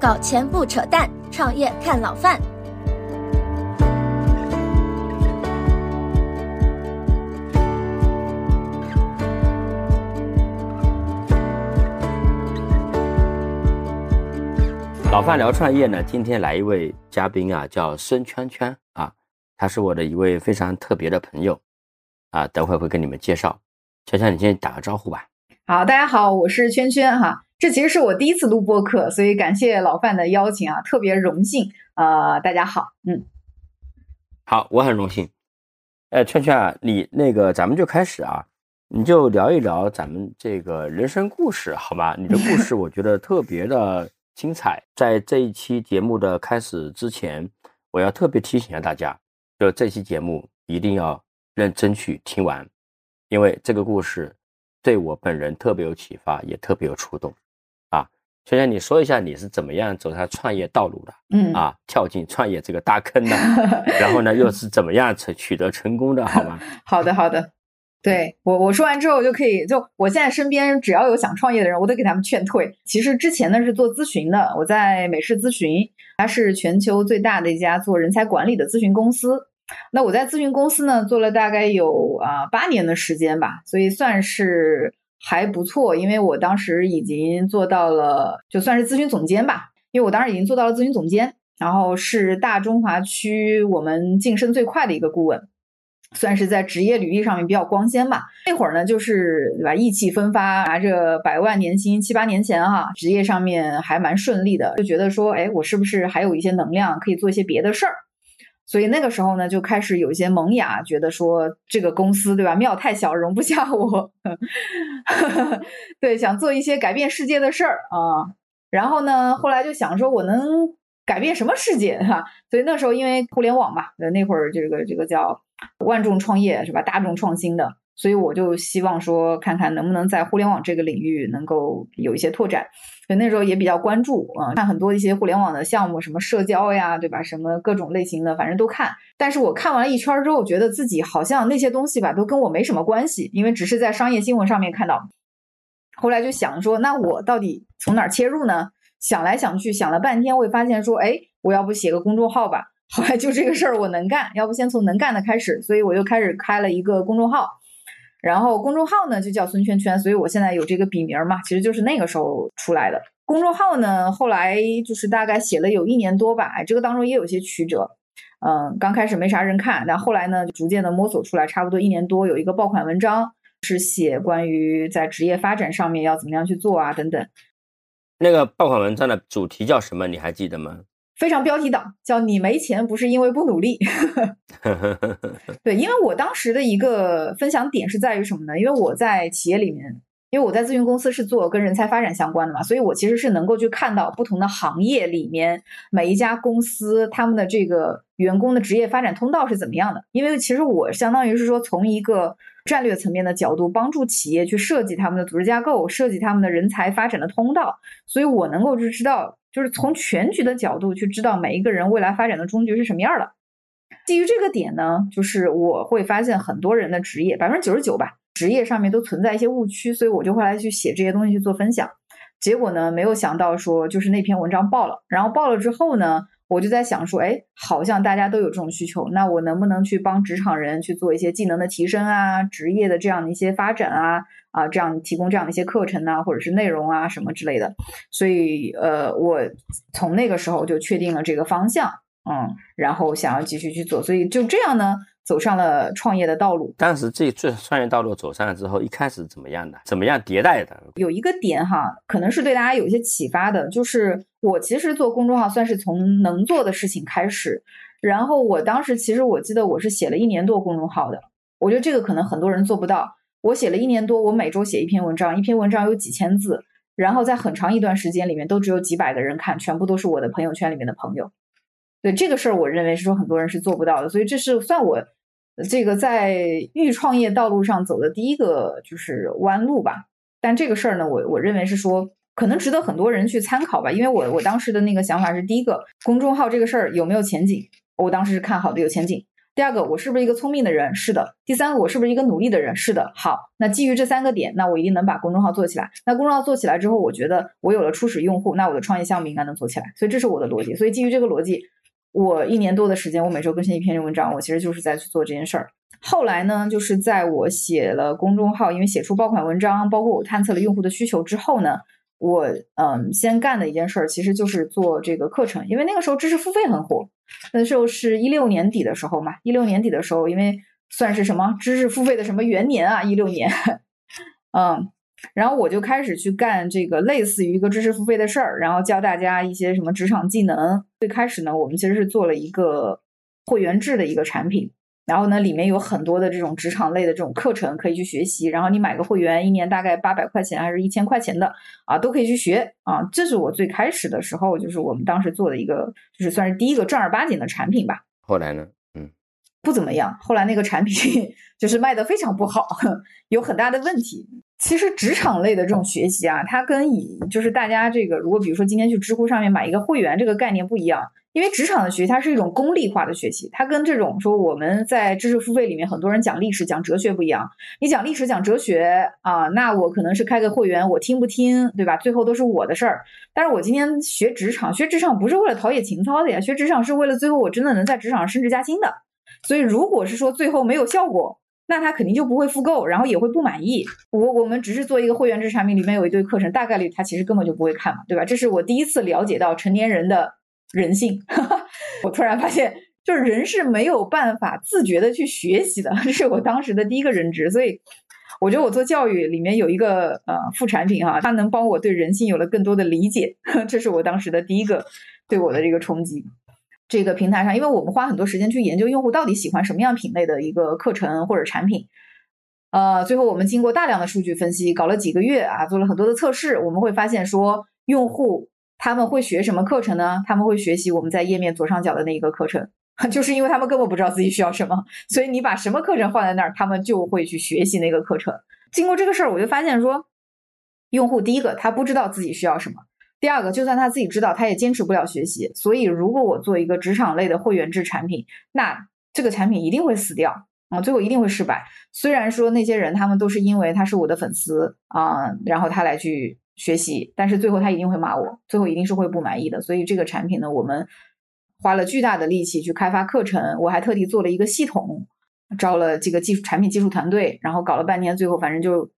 搞钱不扯淡，创业看老范。老范聊创业呢，今天来一位嘉宾啊，叫孙圈圈啊，他是我的一位非常特别的朋友啊，等会会跟你们介绍。圈圈，你先打个招呼吧。好，大家好，我是圈圈哈。这其实是我第一次录播客，所以感谢老范的邀请啊，特别荣幸。呃，大家好，嗯，好，我很荣幸。哎，圈圈啊，你那个咱们就开始啊，你就聊一聊咱们这个人生故事，好吧？你的故事 我觉得特别的精彩。在这一期节目的开始之前，我要特别提醒一下大家，就这期节目一定要认真去听完，因为这个故事对我本人特别有启发，也特别有触动。圈圈，你说一下你是怎么样走上创业道路的？嗯啊，跳进创业这个大坑的，然后呢，又是怎么样成取得成功的？好吗？好的，好的。对我，我说完之后就可以，就我现在身边只要有想创业的人，我都给他们劝退。其实之前呢是做咨询的，我在美世咨询，它是全球最大的一家做人才管理的咨询公司。那我在咨询公司呢做了大概有啊八年的时间吧，所以算是。还不错，因为我当时已经做到了，就算是咨询总监吧。因为我当时已经做到了咨询总监，然后是大中华区我们晋升最快的一个顾问，算是在职业履历上面比较光鲜吧。那会儿呢，就是对吧，意气风发，拿着百万年薪，七八年前哈，职业上面还蛮顺利的，就觉得说，哎，我是不是还有一些能量可以做一些别的事儿？所以那个时候呢，就开始有一些萌芽，觉得说这个公司对吧，庙太小，容不下我，对，想做一些改变世界的事儿啊。然后呢，后来就想说，我能改变什么世界哈？所以那时候因为互联网嘛，那会儿这个这个叫万众创业是吧，大众创新的。所以我就希望说，看看能不能在互联网这个领域能够有一些拓展。所以那时候也比较关注啊，看很多一些互联网的项目，什么社交呀，对吧？什么各种类型的，反正都看。但是我看完了一圈之后，觉得自己好像那些东西吧，都跟我没什么关系，因为只是在商业新闻上面看到。后来就想说，那我到底从哪儿切入呢？想来想去，想了半天，我也发现说，哎，我要不写个公众号吧？后来就这个事儿我能干，要不先从能干的开始，所以我又开始开了一个公众号。然后公众号呢就叫孙圈圈，所以我现在有这个笔名嘛，其实就是那个时候出来的。公众号呢后来就是大概写了有一年多吧，这个当中也有些曲折。嗯，刚开始没啥人看，但后来呢逐渐的摸索出来，差不多一年多有一个爆款文章，是写关于在职业发展上面要怎么样去做啊等等。那个爆款文章的主题叫什么？你还记得吗？非常标题党，叫你没钱不是因为不努力。对，因为我当时的一个分享点是在于什么呢？因为我在企业里面，因为我在咨询公司是做跟人才发展相关的嘛，所以我其实是能够去看到不同的行业里面每一家公司他们的这个员工的职业发展通道是怎么样的。因为其实我相当于是说从一个战略层面的角度，帮助企业去设计他们的组织架构，设计他们的人才发展的通道，所以我能够就知道。就是从全局的角度去知道每一个人未来发展的终局是什么样的。基于这个点呢，就是我会发现很多人的职业百分之九十九吧，职业上面都存在一些误区，所以我就会来去写这些东西去做分享。结果呢，没有想到说就是那篇文章爆了，然后爆了之后呢，我就在想说，哎，好像大家都有这种需求，那我能不能去帮职场人去做一些技能的提升啊，职业的这样的一些发展啊？啊，这样提供这样的一些课程啊，或者是内容啊，什么之类的。所以，呃，我从那个时候就确定了这个方向，嗯，然后想要继续去做。所以就这样呢，走上了创业的道路。当时这这创业道路走上了之后，一开始怎么样的？怎么样迭代的？有一个点哈，可能是对大家有一些启发的，就是我其实做公众号算是从能做的事情开始。然后我当时其实我记得我是写了一年多公众号的，我觉得这个可能很多人做不到。我写了一年多，我每周写一篇文章，一篇文章有几千字，然后在很长一段时间里面都只有几百个人看，全部都是我的朋友圈里面的朋友。对这个事儿，我认为是说很多人是做不到的，所以这是算我这个在预创业道路上走的第一个就是弯路吧。但这个事儿呢，我我认为是说可能值得很多人去参考吧，因为我我当时的那个想法是，第一个公众号这个事儿有没有前景，我当时是看好的有前景。第二个，我是不是一个聪明的人？是的。第三个，我是不是一个努力的人？是的。好，那基于这三个点，那我一定能把公众号做起来。那公众号做起来之后，我觉得我有了初始用户，那我的创业项目应该能做起来。所以这是我的逻辑。所以基于这个逻辑，我一年多的时间，我每周更新一篇文章，我其实就是在去做这件事儿。后来呢，就是在我写了公众号，因为写出爆款文章，包括我探测了用户的需求之后呢。我嗯，先干的一件事儿其实就是做这个课程，因为那个时候知识付费很火，那时候是一六年底的时候嘛，一六年底的时候，因为算是什么知识付费的什么元年啊，一六年，嗯，然后我就开始去干这个类似于一个知识付费的事儿，然后教大家一些什么职场技能。最开始呢，我们其实是做了一个会员制的一个产品。然后呢，里面有很多的这种职场类的这种课程可以去学习。然后你买个会员，一年大概八百块钱还是一千块钱的啊，都可以去学啊。这是我最开始的时候，就是我们当时做的一个，就是算是第一个正儿八经的产品吧。后来呢，嗯，不怎么样。后来那个产品 就是卖的非常不好，有很大的问题。其实职场类的这种学习啊，它跟以就是大家这个，如果比如说今天去知乎上面买一个会员，这个概念不一样。因为职场的学习，它是一种功利化的学习，它跟这种说我们在知识付费里面很多人讲历史、讲哲学不一样。你讲历史、讲哲学啊，那我可能是开个会员，我听不听，对吧？最后都是我的事儿。但是我今天学职场，学职场不是为了陶冶情操的呀，学职场是为了最后我真的能在职场上升职加薪的。所以，如果是说最后没有效果，那他肯定就不会复购，然后也会不满意。我我们只是做一个会员制产品，里面有一堆课程，大概率他其实根本就不会看嘛，对吧？这是我第一次了解到成年人的。人性，我突然发现，就是人是没有办法自觉的去学习的，这 是我当时的第一个认知。所以，我觉得我做教育里面有一个呃副产品哈，它能帮我对人性有了更多的理解，这是我当时的第一个对我的这个冲击。这个平台上，因为我们花很多时间去研究用户到底喜欢什么样品类的一个课程或者产品，呃，最后我们经过大量的数据分析，搞了几个月啊，做了很多的测试，我们会发现说用户。他们会学什么课程呢？他们会学习我们在页面左上角的那一个课程，就是因为他们根本不知道自己需要什么，所以你把什么课程放在那儿，他们就会去学习那个课程。经过这个事儿，我就发现说，用户第一个他不知道自己需要什么，第二个就算他自己知道，他也坚持不了学习。所以如果我做一个职场类的会员制产品，那这个产品一定会死掉啊，最后一定会失败。虽然说那些人他们都是因为他是我的粉丝啊，然后他来去。学习，但是最后他一定会骂我，最后一定是会不满意的。所以这个产品呢，我们花了巨大的力气去开发课程，我还特地做了一个系统，招了这个技术产品技术团队，然后搞了半天，最后反正就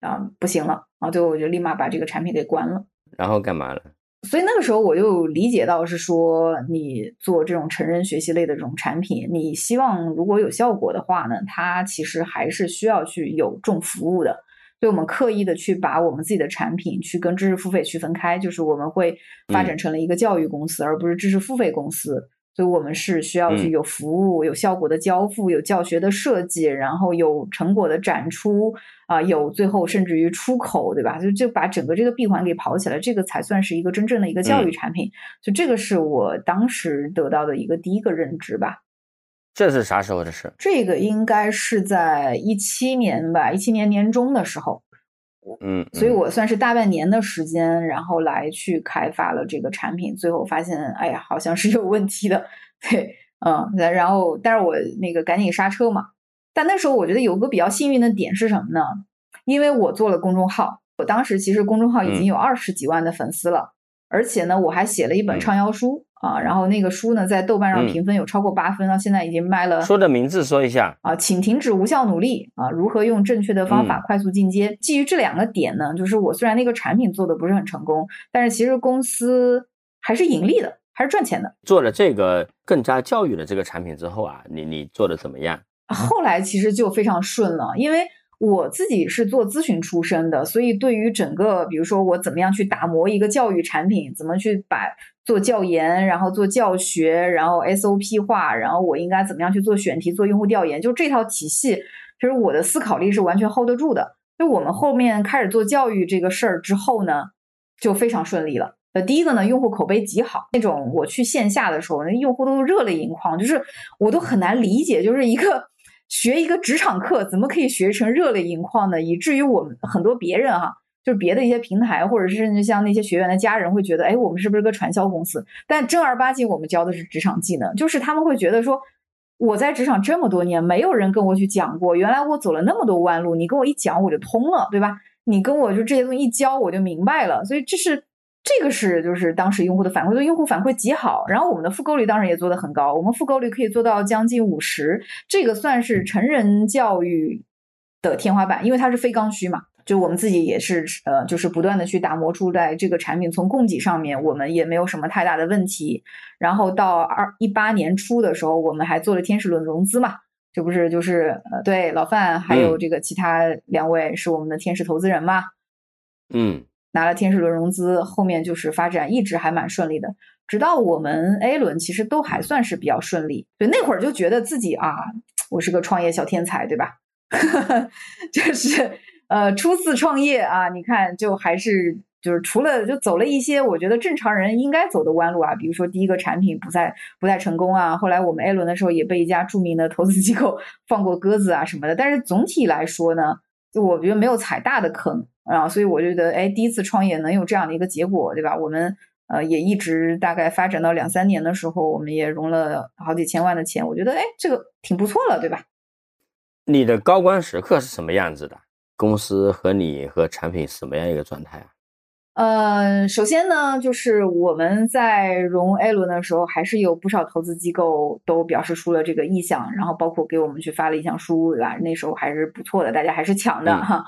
啊不行了啊，最后我就立马把这个产品给关了。然后干嘛了？所以那个时候我就理解到是说，你做这种成人学习类的这种产品，你希望如果有效果的话呢，它其实还是需要去有重服务的。所以我们刻意的去把我们自己的产品去跟知识付费区分开，就是我们会发展成了一个教育公司，而不是知识付费公司。所以我们是需要去有服务、有效果的交付、有教学的设计，然后有成果的展出啊，有最后甚至于出口，对吧？就就把整个这个闭环给跑起来，这个才算是一个真正的一个教育产品。就这个是我当时得到的一个第一个认知吧。这是啥时候的事？这个应该是在一七年吧，一七年年中的时候。嗯，所以我算是大半年的时间，然后来去开发了这个产品，最后发现，哎呀，好像是有问题的。对，嗯，然后，但是我那个赶紧刹车嘛。但那时候我觉得有个比较幸运的点是什么呢？因为我做了公众号，我当时其实公众号已经有二十几万的粉丝了，而且呢，我还写了一本畅销书。啊，然后那个书呢，在豆瓣上评分有超过八分，到现在已经卖了。书的名字说一下啊，请停止无效努力啊，如何用正确的方法快速进阶？基于这两个点呢，就是我虽然那个产品做的不是很成功，但是其实公司还是盈利的，还是赚钱的。做了这个更加教育的这个产品之后啊，你你做的怎么样？后来其实就非常顺了，因为。我自己是做咨询出身的，所以对于整个，比如说我怎么样去打磨一个教育产品，怎么去把做教研，然后做教学，然后 SOP 化，然后我应该怎么样去做选题、做用户调研，就这套体系，其实我的思考力是完全 hold 得住的。就我们后面开始做教育这个事儿之后呢，就非常顺利了。呃，第一个呢，用户口碑极好，那种我去线下的时候，那用户都热泪盈眶，就是我都很难理解，就是一个。学一个职场课怎么可以学成热泪盈眶呢？以至于我们很多别人哈，就是别的一些平台，或者是甚至像那些学员的家人会觉得，哎，我们是不是个传销公司？但正儿八经我们教的是职场技能，就是他们会觉得说，我在职场这么多年，没有人跟我去讲过，原来我走了那么多弯路，你跟我一讲我就通了，对吧？你跟我就这些东西一教我就明白了，所以这是这个是就是当时用户的反馈，对用户反馈极好，然后我们的复购率当然也做得很高，我们复购率可以做到将近五十，这个算是成人教育的天花板，因为它是非刚需嘛。就我们自己也是，呃，就是不断的去打磨出来这个产品，从供给上面我们也没有什么太大的问题。然后到二一八年初的时候，我们还做了天使轮融资嘛，这不是就是呃，对老范还有这个其他两位是我们的天使投资人嘛，嗯，拿了天使轮融资，后面就是发展一直还蛮顺利的，直到我们 A 轮其实都还算是比较顺利。对，那会儿就觉得自己啊，我是个创业小天才，对吧？就是。呃，初次创业啊，你看，就还是就是除了就走了一些我觉得正常人应该走的弯路啊，比如说第一个产品不再不太成功啊，后来我们 A 轮的时候也被一家著名的投资机构放过鸽子啊什么的，但是总体来说呢，就我觉得没有踩大的坑啊，所以我觉得哎，第一次创业能有这样的一个结果，对吧？我们呃也一直大概发展到两三年的时候，我们也融了好几千万的钱，我觉得哎，这个挺不错了，对吧？你的高光时刻是什么样子的？公司和你和产品什么样一个状态啊？呃，首先呢，就是我们在融 A 轮的时候，还是有不少投资机构都表示出了这个意向，然后包括给我们去发了意向书，对吧？那时候还是不错的，大家还是抢的哈。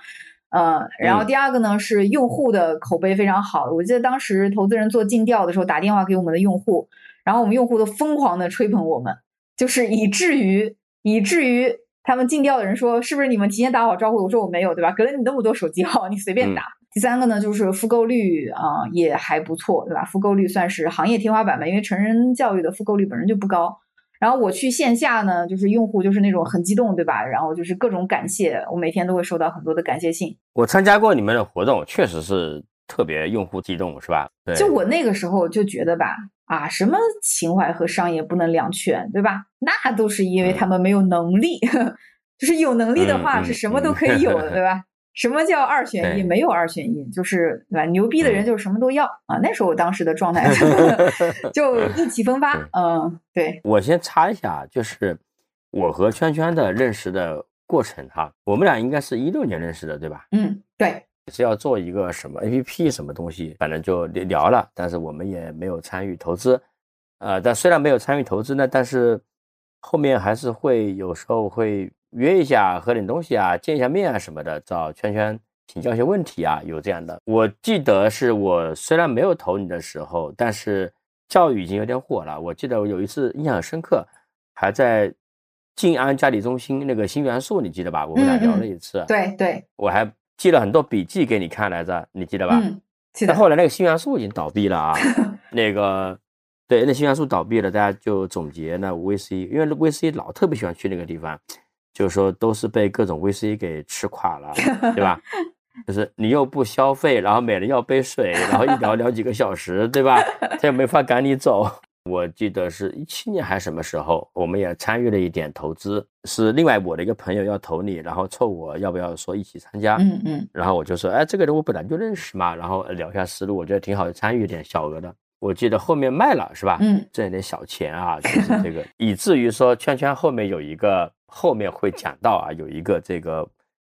呃，然后第二个呢是用户的口碑非常好，我记得当时投资人做尽调的时候打电话给我们的用户，然后我们用户都疯狂的吹捧我们，就是以至于以至于。他们尽调的人说：“是不是你们提前打好招呼？”我说：“我没有，对吧？给了你那么多手机号，你随便打。”第三个呢，就是复购率啊也还不错，对吧？复购率算是行业天花板吧，因为成人教育的复购率本身就不高。然后我去线下呢，就是用户就是那种很激动，对吧？然后就是各种感谢，我每天都会收到很多的感谢信。我参加过你们的活动，确实是特别用户激动，是吧？对。就我那个时候就觉得吧。啊，什么情怀和商业不能两全，对吧？那都是因为他们没有能力，就是有能力的话是什么都可以有的，对吧？什么叫二选一？没有二选一，就是对吧？牛逼的人就是什么都要啊！那时候我当时的状态 就意气风发，嗯，对。我先插一下，就是我和圈圈的认识的过程哈，我们俩应该是一六年认识的，对吧？嗯，对。是要做一个什么 A P P 什么东西，反正就聊了，但是我们也没有参与投资，呃，但虽然没有参与投资呢，但是后面还是会有时候会约一下喝点东西啊，见一下面啊什么的，找圈圈请教一些问题啊，有这样的。我记得是我虽然没有投你的时候，但是教育已经有点火了。我记得我有一次印象很深刻，还在静安嘉里中心那个新元素，你记得吧？我们俩聊了一次。对对，我还。记了很多笔记给你看来着，你记得吧？嗯，记得。后来那个新元素已经倒闭了啊，那个对，那新元素倒闭了，大家就总结那 VC，因为 VC 老特别喜欢去那个地方，就是说都是被各种 VC 给吃垮了，对吧？就是你又不消费，然后每人要杯水，然后一聊聊几个小时，对吧？他又没法赶你走。我记得是一七年还是什么时候，我们也参与了一点投资，是另外我的一个朋友要投你，然后凑我要不要说一起参加，嗯嗯，然后我就说，哎，这个人我本来就认识嘛，然后聊一下思路，我觉得挺好，参与一点小额的。我记得后面卖了是吧？嗯，挣点小钱啊，就是这个，以至于说圈圈后面有一个后面会讲到啊，有一个这个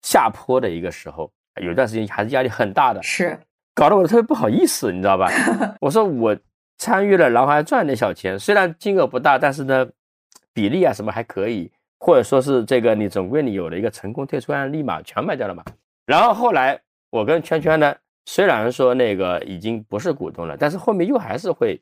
下坡的一个时候，有段时间还是压力很大的，是，搞得我特别不好意思，你知道吧？我说我。参与了，然后还赚点小钱，虽然金额不大，但是呢，比例啊什么还可以，或者说是这个你总归你有了一个成功退出案例嘛，全卖掉了嘛。然后后来我跟圈圈呢，虽然说那个已经不是股东了，但是后面又还是会，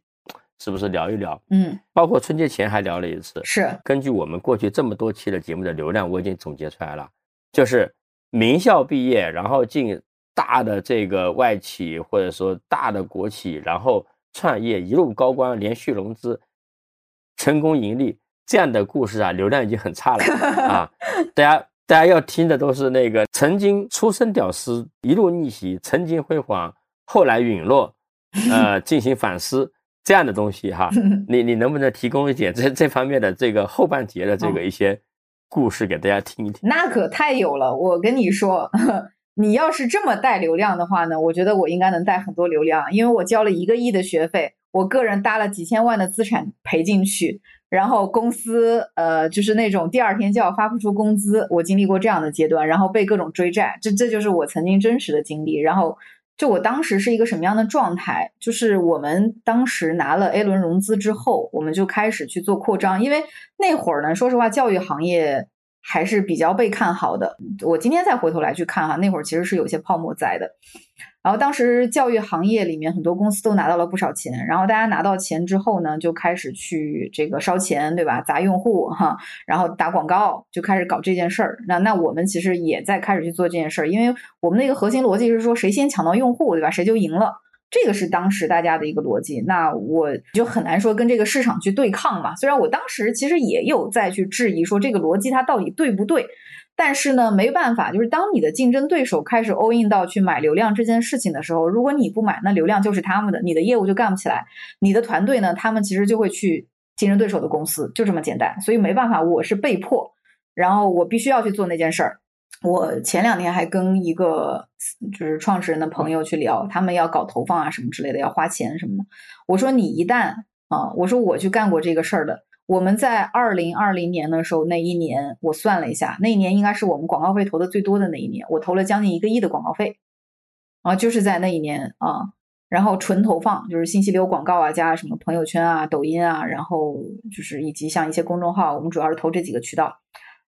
是不是聊一聊？嗯，包括春节前还聊了一次。是根据我们过去这么多期的节目的流量，我已经总结出来了，就是名校毕业，然后进大的这个外企或者说大的国企，然后。创业一路高光，连续融资，成功盈利，这样的故事啊，流量已经很差了 啊！大家大家要听的都是那个曾经出身屌丝，一路逆袭，曾经辉煌，后来陨落，呃，进行反思这样的东西哈。你你能不能提供一点这这方面的这个后半截的这个一些故事给大家听一听？那可太有了，我跟你说。你要是这么带流量的话呢，我觉得我应该能带很多流量，因为我交了一个亿的学费，我个人搭了几千万的资产赔进去，然后公司呃就是那种第二天就要发不出工资，我经历过这样的阶段，然后被各种追债，这这就是我曾经真实的经历。然后就我当时是一个什么样的状态？就是我们当时拿了 A 轮融资之后，我们就开始去做扩张，因为那会儿呢，说实话，教育行业还是比较被看好的。我今天再回头来去看哈，那会儿其实是有些泡沫在的。然后当时教育行业里面很多公司都拿到了不少钱，然后大家拿到钱之后呢，就开始去这个烧钱，对吧？砸用户哈，然后打广告，就开始搞这件事儿。那那我们其实也在开始去做这件事儿，因为我们的一个核心逻辑是说，谁先抢到用户，对吧？谁就赢了。这个是当时大家的一个逻辑。那我就很难说跟这个市场去对抗嘛。虽然我当时其实也有在去质疑说这个逻辑它到底对不对。但是呢，没办法，就是当你的竞争对手开始 all in 到去买流量这件事情的时候，如果你不买，那流量就是他们的，你的业务就干不起来。你的团队呢，他们其实就会去竞争对手的公司，就这么简单。所以没办法，我是被迫，然后我必须要去做那件事儿。我前两天还跟一个就是创始人的朋友去聊，他们要搞投放啊什么之类的，要花钱什么的。我说你一旦啊，我说我去干过这个事儿的。我们在二零二零年的时候，那一年我算了一下，那一年应该是我们广告费投的最多的那一年，我投了将近一个亿的广告费，啊，就是在那一年啊，然后纯投放，就是信息流广告啊，加什么朋友圈啊、抖音啊，然后就是以及像一些公众号，我们主要是投这几个渠道，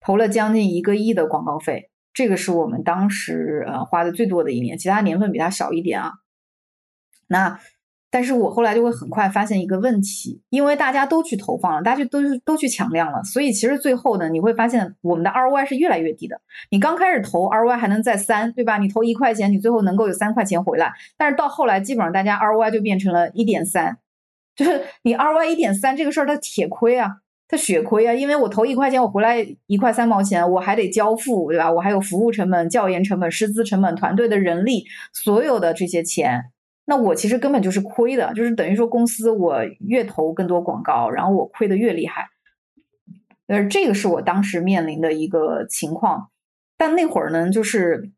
投了将近一个亿的广告费，这个是我们当时呃花的最多的一年，其他年份比它小一点啊，那。但是我后来就会很快发现一个问题，因为大家都去投放了，大家就都都去抢量了，所以其实最后呢，你会发现我们的 ROI 是越来越低的。你刚开始投 ROI 还能在三，对吧？你投一块钱，你最后能够有三块钱回来。但是到后来，基本上大家 ROI 就变成了一点三，就是你 ROI 一点三这个事儿，它铁亏啊，它血亏啊，因为我投一块钱，我回来一块三毛钱，我还得交付，对吧？我还有服务成本、教研成本、师资成本、团队的人力，所有的这些钱。那我其实根本就是亏的，就是等于说公司我越投更多广告，然后我亏的越厉害。呃，这个是我当时面临的一个情况。但那会儿呢，就是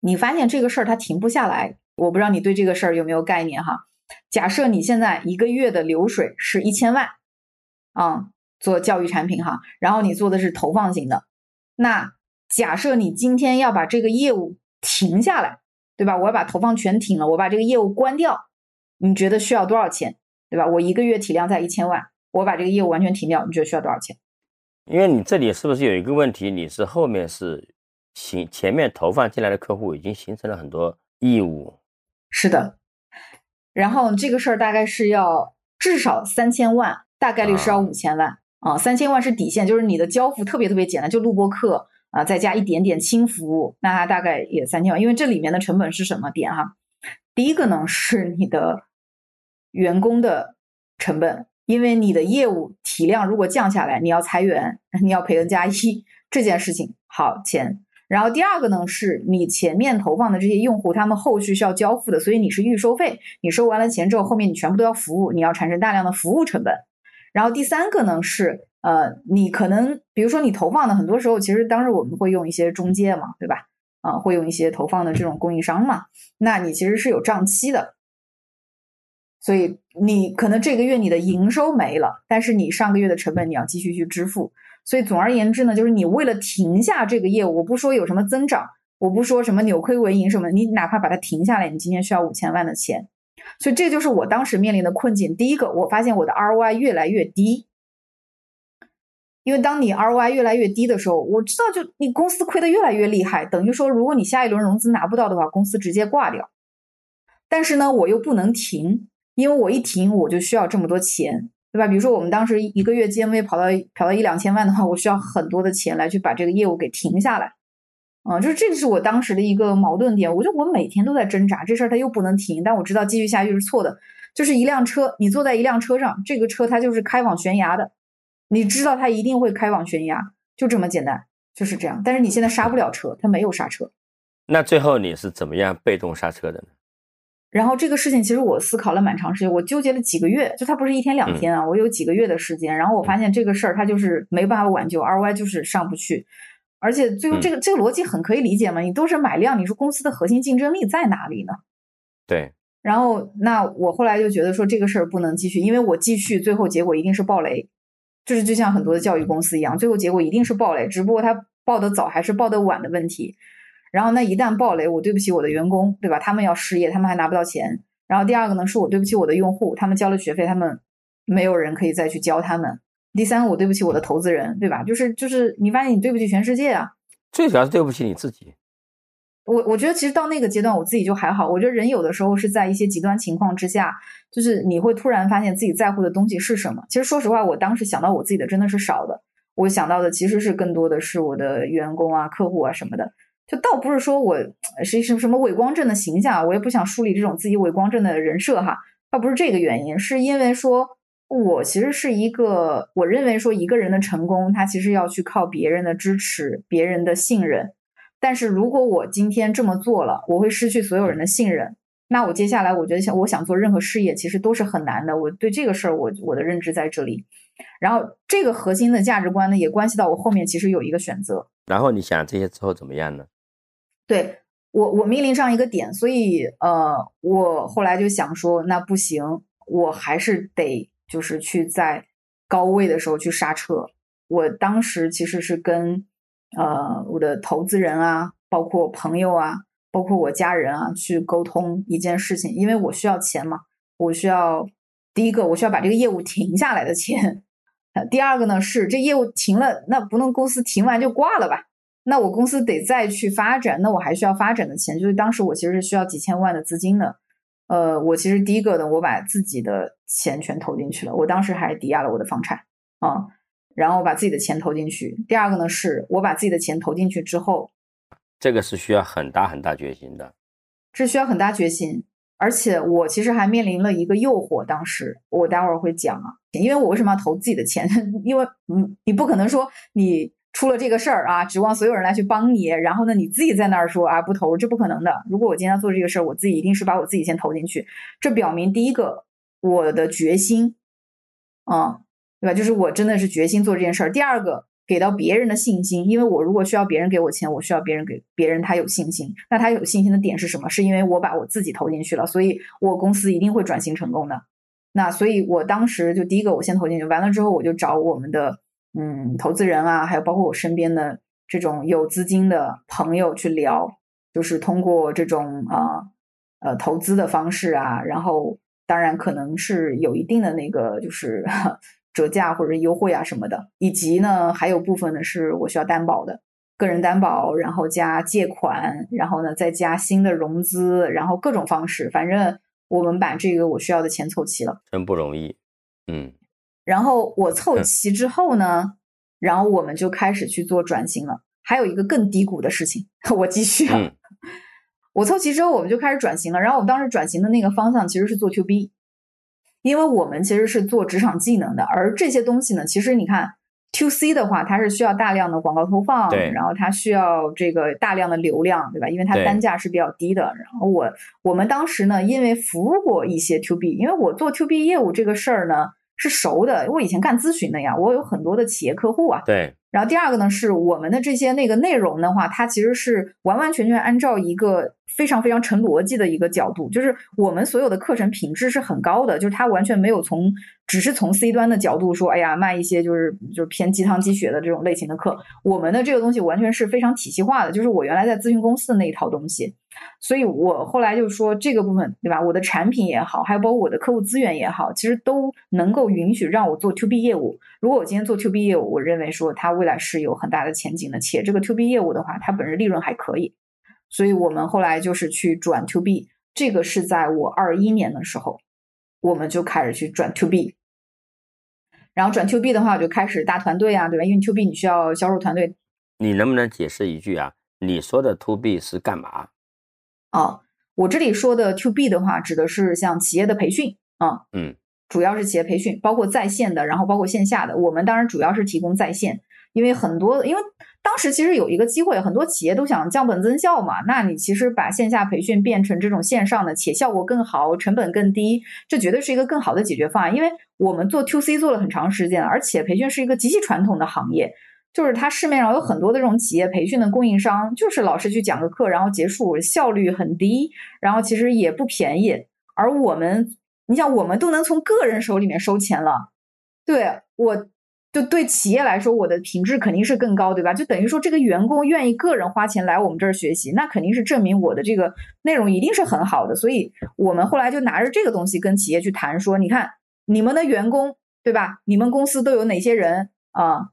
你发现这个事儿它停不下来。我不知道你对这个事儿有没有概念哈？假设你现在一个月的流水是一千万，啊，做教育产品哈，然后你做的是投放型的，那假设你今天要把这个业务停下来。对吧？我要把投放全停了，我把这个业务关掉，你觉得需要多少钱？对吧？我一个月体量在一千万，我把这个业务完全停掉，你觉得需要多少钱？因为你这里是不是有一个问题？你是后面是形前面投放进来的客户已经形成了很多义务，是的。然后这个事儿大概是要至少三千万，大概率是要五千万啊，三千万是底线，就是你的交付特别特别简单，就录播课。啊，再加一点点轻服务，那它大概也三千万。因为这里面的成本是什么点哈？第一个呢是你的员工的成本，因为你的业务体量如果降下来，你要裁员，你要赔 N 加一这件事情，好钱。然后第二个呢是你前面投放的这些用户，他们后续是要交付的，所以你是预收费，你收完了钱之后，后面你全部都要服务，你要产生大量的服务成本。然后第三个呢是。呃，你可能比如说你投放的很多时候，其实当时我们会用一些中介嘛，对吧？啊，会用一些投放的这种供应商嘛，那你其实是有账期的，所以你可能这个月你的营收没了，但是你上个月的成本你要继续去支付。所以总而言之呢，就是你为了停下这个业务，我不说有什么增长，我不说什么扭亏为盈什么，你哪怕把它停下来，你今天需要五千万的钱。所以这就是我当时面临的困境。第一个，我发现我的 ROI 越来越低。因为当你 ROI 越来越低的时候，我知道就你公司亏得越来越厉害，等于说如果你下一轮融资拿不到的话，公司直接挂掉。但是呢，我又不能停，因为我一停我就需要这么多钱，对吧？比如说我们当时一个月 GMV 跑到跑到一两千万的话，我需要很多的钱来去把这个业务给停下来。啊，就是这个是我当时的一个矛盾点，我就我每天都在挣扎，这事儿它又不能停，但我知道继续下去是错的。就是一辆车，你坐在一辆车上，这个车它就是开往悬崖的。你知道它一定会开往悬崖，就这么简单，就是这样。但是你现在刹不了车，它没有刹车。那最后你是怎么样被动刹车的呢？然后这个事情其实我思考了蛮长时间，我纠结了几个月，就它不是一天两天啊，我有几个月的时间。然后我发现这个事儿它就是没办法挽救，RY 就是上不去。而且最后这个这个逻辑很可以理解嘛，你都是买量，你说公司的核心竞争力在哪里呢？对。然后那我后来就觉得说这个事儿不能继续，因为我继续最后结果一定是暴雷。就是就像很多的教育公司一样，最后结果一定是暴雷，只不过他爆得早还是爆得晚的问题。然后那一旦暴雷，我对不起我的员工，对吧？他们要失业，他们还拿不到钱。然后第二个呢，是我对不起我的用户，他们交了学费，他们没有人可以再去教他们。第三个，我对不起我的投资人，对吧？就是就是你发现你对不起全世界啊。最主要是对不起你自己。我我觉得其实到那个阶段，我自己就还好。我觉得人有的时候是在一些极端情况之下，就是你会突然发现自己在乎的东西是什么。其实说实话，我当时想到我自己的真的是少的，我想到的其实是更多的是我的员工啊、客户啊什么的。就倒不是说我是什么什么伪光正的形象，我也不想树立这种自己伪光正的人设哈。倒不是这个原因，是因为说我其实是一个，我认为说一个人的成功，他其实要去靠别人的支持、别人的信任。但是如果我今天这么做了，我会失去所有人的信任。那我接下来，我觉得想我想做任何事业，其实都是很难的。我对这个事儿，我我的认知在这里。然后这个核心的价值观呢，也关系到我后面其实有一个选择。然后你想这些之后怎么样呢？对我，我面临这样一个点，所以呃，我后来就想说，那不行，我还是得就是去在高位的时候去刹车。我当时其实是跟。呃，我的投资人啊，包括朋友啊，包括我家人啊，去沟通一件事情，因为我需要钱嘛，我需要第一个，我需要把这个业务停下来的钱。第二个呢是这业务停了，那不能公司停完就挂了吧？那我公司得再去发展，那我还需要发展的钱，就是当时我其实是需要几千万的资金的。呃，我其实第一个呢，我把自己的钱全投进去了，我当时还抵押了我的房产啊。然后把自己的钱投进去。第二个呢，是我把自己的钱投进去之后，这个是需要很大很大决心的，这需要很大决心。而且我其实还面临了一个诱惑，当时我待会儿会讲啊，因为我为什么要投自己的钱？因为嗯，你不可能说你出了这个事儿啊，指望所有人来去帮你，然后呢你自己在那儿说啊不投，这不可能的。如果我今天要做这个事儿，我自己一定是把我自己先投进去。这表明第一个我的决心，啊。对吧？就是我真的是决心做这件事儿。第二个，给到别人的信心，因为我如果需要别人给我钱，我需要别人给别人他有信心。那他有信心的点是什么？是因为我把我自己投进去了，所以我公司一定会转型成功的。那所以，我当时就第一个，我先投进去，完了之后，我就找我们的嗯投资人啊，还有包括我身边的这种有资金的朋友去聊，就是通过这种啊呃投资的方式啊，然后当然可能是有一定的那个就是。折价或者优惠啊什么的，以及呢，还有部分呢是我需要担保的，个人担保，然后加借款，然后呢再加新的融资，然后各种方式，反正我们把这个我需要的钱凑齐了，真不容易，嗯。然后我凑齐之后呢，然后我们就开始去做转型了。还有一个更低谷的事情，我继续。我凑齐之后，我们就开始转型了。然后我们当时转型的那个方向其实是做 to B。因为我们其实是做职场技能的，而这些东西呢，其实你看，to C 的话，它是需要大量的广告投放，然后它需要这个大量的流量，对吧？因为它单价是比较低的。然后我我们当时呢，因为服务过一些 to B，因为我做 to B 业务这个事儿呢是熟的，我以前干咨询的呀，我有很多的企业客户啊。对。然后第二个呢，是我们的这些那个内容的话，它其实是完完全全按照一个非常非常成逻辑的一个角度，就是我们所有的课程品质是很高的，就是它完全没有从只是从 C 端的角度说，哎呀卖一些就是就是偏鸡汤鸡血的这种类型的课，我们的这个东西完全是非常体系化的，就是我原来在咨询公司的那一套东西。所以我后来就说这个部分，对吧？我的产品也好，还有包括我的客户资源也好，其实都能够允许让我做 to B 业务。如果我今天做 to B 业务，我认为说它未来是有很大的前景的，且这个 to B 业务的话，它本身利润还可以。所以我们后来就是去转 to B，这个是在我二一年的时候，我们就开始去转 to B。然后转 to B 的话，我就开始搭团队啊，对吧？因为 to B 你需要销售团队。你能不能解释一句啊？你说的 to B 是干嘛？啊，我这里说的 to B 的话，指的是像企业的培训啊，嗯，主要是企业培训，包括在线的，然后包括线下的。我们当然主要是提供在线，因为很多，因为当时其实有一个机会，很多企业都想降本增效嘛。那你其实把线下培训变成这种线上的，且效果更好，成本更低，这绝对是一个更好的解决方案。因为我们做 to C 做了很长时间，而且培训是一个极其传统的行业。就是它市面上有很多的这种企业培训的供应商，就是老师去讲个课，然后结束，效率很低，然后其实也不便宜。而我们，你想，我们都能从个人手里面收钱了，对我就对企业来说，我的品质肯定是更高，对吧？就等于说，这个员工愿意个人花钱来我们这儿学习，那肯定是证明我的这个内容一定是很好的。所以我们后来就拿着这个东西跟企业去谈，说，你看你们的员工，对吧？你们公司都有哪些人啊？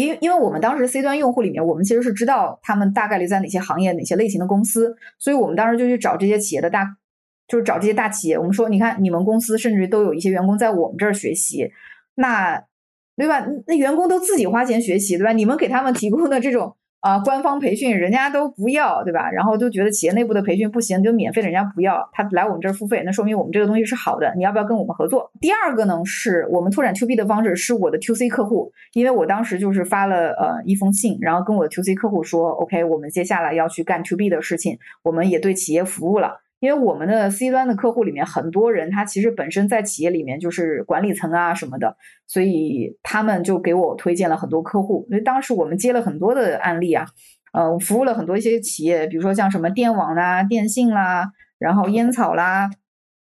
因因为我们当时 C 端用户里面，我们其实是知道他们大概率在哪些行业、哪些类型的公司，所以我们当时就去找这些企业的大，就是找这些大企业，我们说，你看你们公司甚至都有一些员工在我们这儿学习，那。对吧？那员工都自己花钱学习，对吧？你们给他们提供的这种啊官方培训，人家都不要，对吧？然后都觉得企业内部的培训不行，就免费的，人家不要，他来我们这儿付费，那说明我们这个东西是好的，你要不要跟我们合作？第二个呢，是我们拓展 to B 的方式，是我的 to C 客户，因为我当时就是发了呃一封信，然后跟我的 to C 客户说，OK，我们接下来要去干 to B 的事情，我们也对企业服务了。因为我们的 C 端的客户里面很多人，他其实本身在企业里面就是管理层啊什么的，所以他们就给我推荐了很多客户。因为当时我们接了很多的案例啊，呃，服务了很多一些企业，比如说像什么电网啦、电信啦，然后烟草啦，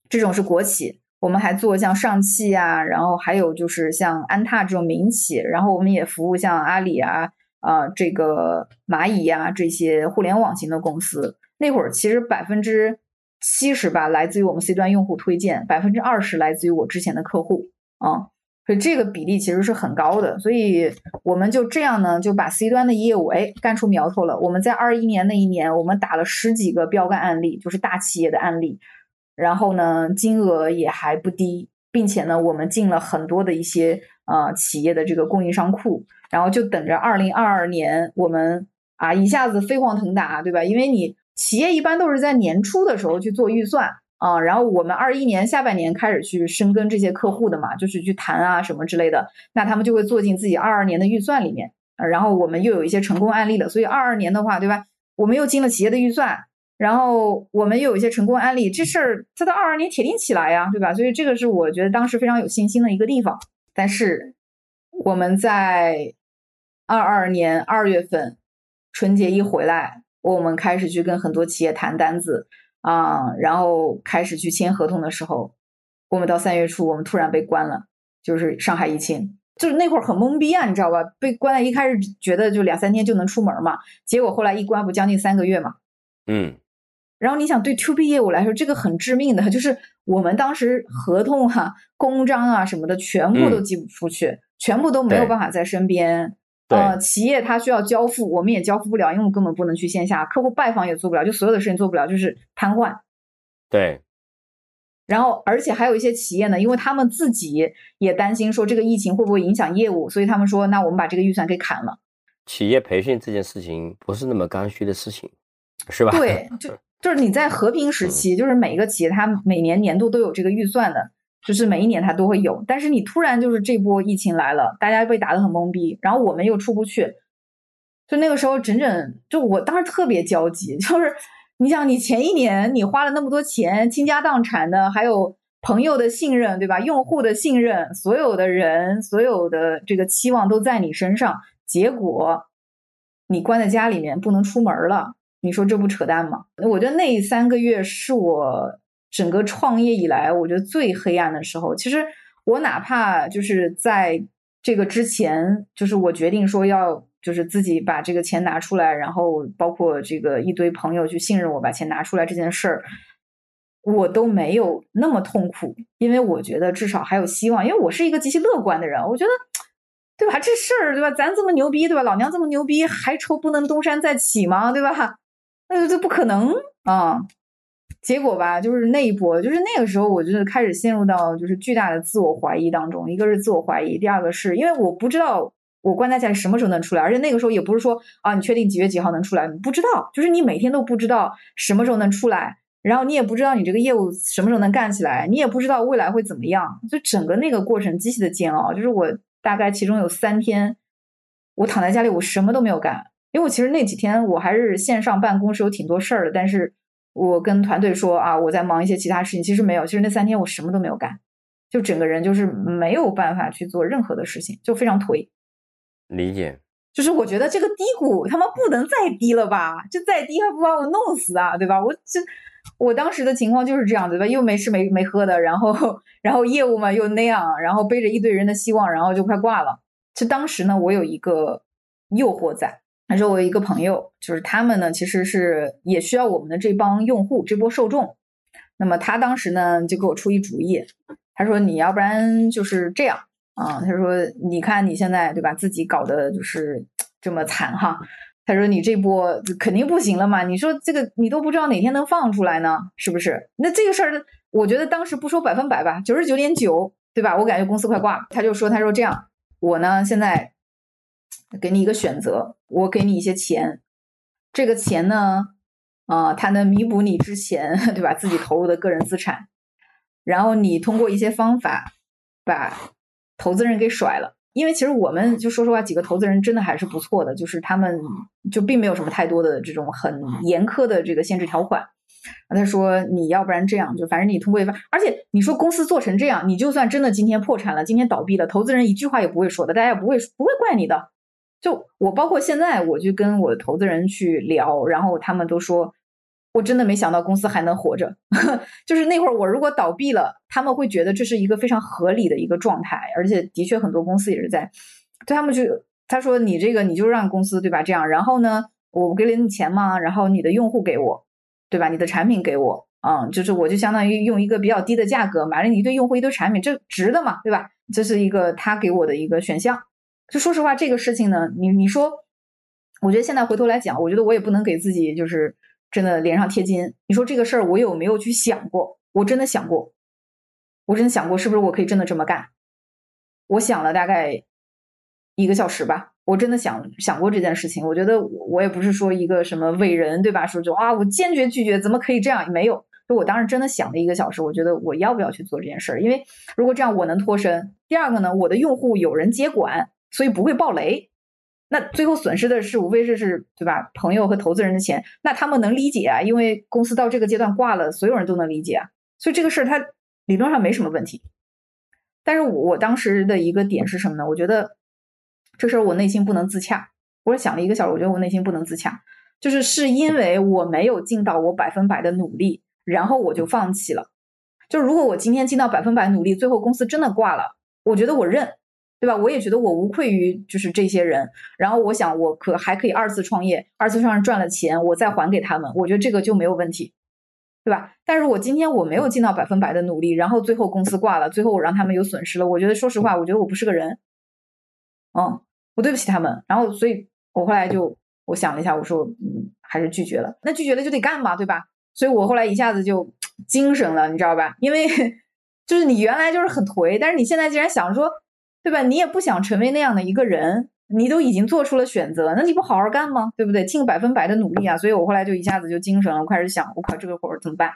这种是国企。我们还做像上汽啊，然后还有就是像安踏这种民企，然后我们也服务像阿里啊、啊这个蚂蚁呀这些互联网型的公司。那会儿其实百分之七十吧，来自于我们 C 端用户推荐，百分之二十来自于我之前的客户啊，所以这个比例其实是很高的。所以我们就这样呢，就把 C 端的业务哎干出苗头了。我们在二一年那一年，我们打了十几个标杆案例，就是大企业的案例，然后呢，金额也还不低，并且呢，我们进了很多的一些呃企业的这个供应商库，然后就等着二零二二年我们啊一下子飞黄腾达，对吧？因为你。企业一般都是在年初的时候去做预算啊，然后我们二一年下半年开始去深耕这些客户的嘛，就是去谈啊什么之类的，那他们就会做进自己二二年的预算里面啊。然后我们又有一些成功案例了，所以二二年的话，对吧？我们又进了企业的预算，然后我们又有一些成功案例，这事儿它到二二年铁定起来呀，对吧？所以这个是我觉得当时非常有信心的一个地方。但是我们在二二年二月份春节一回来。我们开始去跟很多企业谈单子啊，然后开始去签合同的时候，我们到三月初，我们突然被关了，就是上海疫情，就是那会儿很懵逼啊，你知道吧？被关了，一开始觉得就两三天就能出门嘛，结果后来一关不将近三个月嘛，嗯，然后你想对 to B 业务来说，这个很致命的，就是我们当时合同啊、公章啊什么的全部都寄不出去，全部都没有办法在身边。呃，企业它需要交付，我们也交付不了，因为我们根本不能去线下，客户拜访也做不了，就所有的事情做不了，就是瘫痪。对。然后，而且还有一些企业呢，因为他们自己也担心说这个疫情会不会影响业务，所以他们说，那我们把这个预算给砍了。企业培训这件事情不是那么刚需的事情，是吧？对，就就是你在和平时 期，就是每一个企业它每年年度都有这个预算的。就是每一年它都会有，但是你突然就是这波疫情来了，大家被打得很懵逼，然后我们又出不去，就那个时候整整就我当时特别焦急，就是你想你前一年你花了那么多钱倾家荡产的，还有朋友的信任，对吧？用户的信任，所有的人所有的这个期望都在你身上，结果你关在家里面不能出门了，你说这不扯淡吗？我觉得那三个月是我。整个创业以来，我觉得最黑暗的时候，其实我哪怕就是在这个之前，就是我决定说要就是自己把这个钱拿出来，然后包括这个一堆朋友去信任我把钱拿出来这件事儿，我都没有那么痛苦，因为我觉得至少还有希望，因为我是一个极其乐观的人，我觉得对吧？这事儿对吧？咱这么牛逼对吧？老娘这么牛逼，还愁不能东山再起吗？对吧？那这不可能啊！结果吧，就是那一波，就是那个时候，我就是开始陷入到就是巨大的自我怀疑当中。一个是自我怀疑，第二个是因为我不知道我关在家里什么时候能出来，而且那个时候也不是说啊，你确定几月几号能出来？你不知道，就是你每天都不知道什么时候能出来，然后你也不知道你这个业务什么时候能干起来，你也不知道未来会怎么样。就整个那个过程极其的煎熬。就是我大概其中有三天，我躺在家里，我什么都没有干，因为我其实那几天我还是线上办公，是有挺多事儿的，但是。我跟团队说啊，我在忙一些其他事情，其实没有，其实那三天我什么都没有干，就整个人就是没有办法去做任何的事情，就非常颓。理解，就是我觉得这个低谷他妈不能再低了吧？就再低还不把我弄死啊，对吧？我这我当时的情况就是这样子吧，又没吃没没喝的，然后然后业务嘛又那样，然后背着一堆人的希望，然后就快挂了。就当时呢，我有一个诱惑在，还是我一个朋友，就是他们呢，其实是也需要我们的这帮用户这波受众。那么他当时呢，就给我出一主意，他说：“你要不然就是这样啊？”他说：“你看你现在对吧，自己搞的就是这么惨哈。”他说：“你这波肯定不行了嘛？你说这个你都不知道哪天能放出来呢，是不是？那这个事儿，我觉得当时不说百分百吧，九十九点九，对吧？我感觉公司快挂了。”他就说：“他说这样，我呢现在给你一个选择，我给你一些钱，这个钱呢。”啊，它能弥补你之前 对吧自己投入的个人资产，然后你通过一些方法把投资人给甩了。因为其实我们就说实话，几个投资人真的还是不错的，就是他们就并没有什么太多的这种很严苛的这个限制条款。他说你要不然这样，就反正你通过一番，而且你说公司做成这样，你就算真的今天破产了，今天倒闭了，投资人一句话也不会说的，大家也不会不会怪你的。就我包括现在，我就跟我的投资人去聊，然后他们都说，我真的没想到公司还能活着。就是那会儿我如果倒闭了，他们会觉得这是一个非常合理的一个状态，而且的确很多公司也是在，对他们就他说你这个你就让公司对吧这样，然后呢我给了你钱吗？然后你的用户给我，对吧？你的产品给我，嗯，就是我就相当于用一个比较低的价格买了你一堆用户一堆产品，这值的嘛，对吧？这是一个他给我的一个选项。就说实话，这个事情呢，你你说，我觉得现在回头来讲，我觉得我也不能给自己就是真的脸上贴金。你说这个事儿，我有没有去想过？我真的想过，我真的想过，是不是我可以真的这么干？我想了大概一个小时吧，我真的想想过这件事情。我觉得我也不是说一个什么伟人，对吧？说就啊，我坚决拒绝，怎么可以这样？没有，就我当时真的想了一个小时，我觉得我要不要去做这件事儿？因为如果这样，我能脱身。第二个呢，我的用户有人接管。所以不会爆雷，那最后损失的是无非是是对吧？朋友和投资人的钱，那他们能理解啊，因为公司到这个阶段挂了，所有人都能理解啊。所以这个事儿它理论上没什么问题。但是我我当时的一个点是什么呢？我觉得这事儿我内心不能自洽。我想了一个小时，我觉得我内心不能自洽，就是是因为我没有尽到我百分百的努力，然后我就放弃了。就如果我今天尽到百分百努力，最后公司真的挂了，我觉得我认。对吧？我也觉得我无愧于就是这些人，然后我想我可还可以二次创业，二次创业赚了钱，我再还给他们，我觉得这个就没有问题，对吧？但是我今天我没有尽到百分百的努力，然后最后公司挂了，最后我让他们有损失了，我觉得说实话，我觉得我不是个人，嗯，我对不起他们，然后所以我后来就我想了一下，我说嗯，还是拒绝了。那拒绝了就得干嘛，对吧？所以我后来一下子就精神了，你知道吧？因为 就是你原来就是很颓，但是你现在既然想说。对吧？你也不想成为那样的一个人，你都已经做出了选择，那你不好好干吗？对不对？尽百分百的努力啊！所以我后来就一下子就精神了，我开始想，我靠，这个活儿怎么办？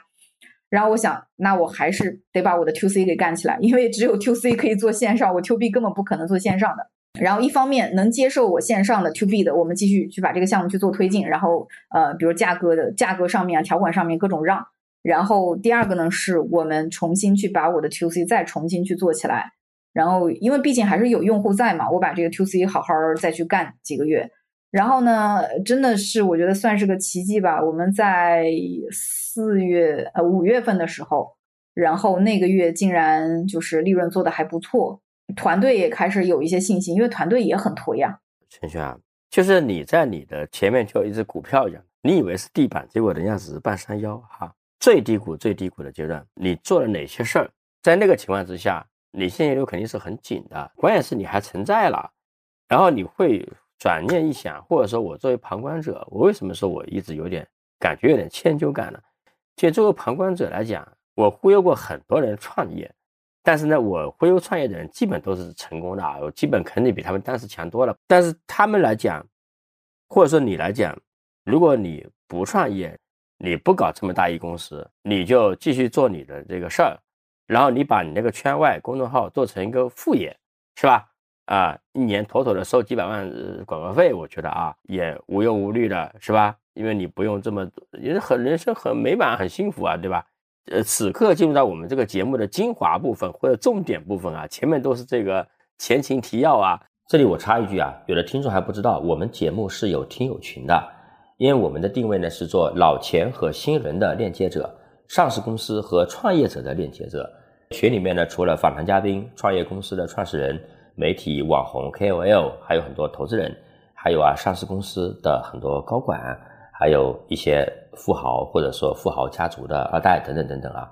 然后我想，那我还是得把我的 To C 给干起来，因为只有 To C 可以做线上，我 To B 根本不可能做线上的。然后一方面能接受我线上的 To B 的，我们继续去把这个项目去做推进，然后呃，比如价格的价格上面啊，条款上面各种让。然后第二个呢，是我们重新去把我的 To C 再重新去做起来。然后，因为毕竟还是有用户在嘛，我把这个 To C 好好再去干几个月。然后呢，真的是我觉得算是个奇迹吧。我们在四月呃五月份的时候，然后那个月竟然就是利润做的还不错，团队也开始有一些信心，因为团队也很颓呀。陈轩啊，就是你在你的前面就有一只股票一样，你以为是地板，结果人家只是半山腰哈。最低谷、最低谷的阶段，你做了哪些事儿？在那个情况之下。你现金流肯定是很紧的，关键是你还存在了，然后你会转念一想，或者说我作为旁观者，我为什么说我一直有点感觉有点歉疚感呢？其实作为旁观者来讲，我忽悠过很多人创业，但是呢，我忽悠创业的人基本都是成功的啊，我基本肯定比他们当时强多了。但是他们来讲，或者说你来讲，如果你不创业，你不搞这么大一公司，你就继续做你的这个事儿。然后你把你那个圈外公众号做成一个副业，是吧？啊，一年妥妥的收几百万广告费，我觉得啊，也无忧无虑的，是吧？因为你不用这么，也很人生很美满，很幸福啊，对吧？呃，此刻进入到我们这个节目的精华部分或者重点部分啊，前面都是这个前情提要啊。这里我插一句啊，有的听众还不知道，我们节目是有听友群的，因为我们的定位呢是做老钱和新人的链接者，上市公司和创业者的链接者。群里面呢，除了访谈嘉宾、创业公司的创始人、媒体、网红、KOL，还有很多投资人，还有啊上市公司的很多高管，还有一些富豪或者说富豪家族的二代等等等等啊。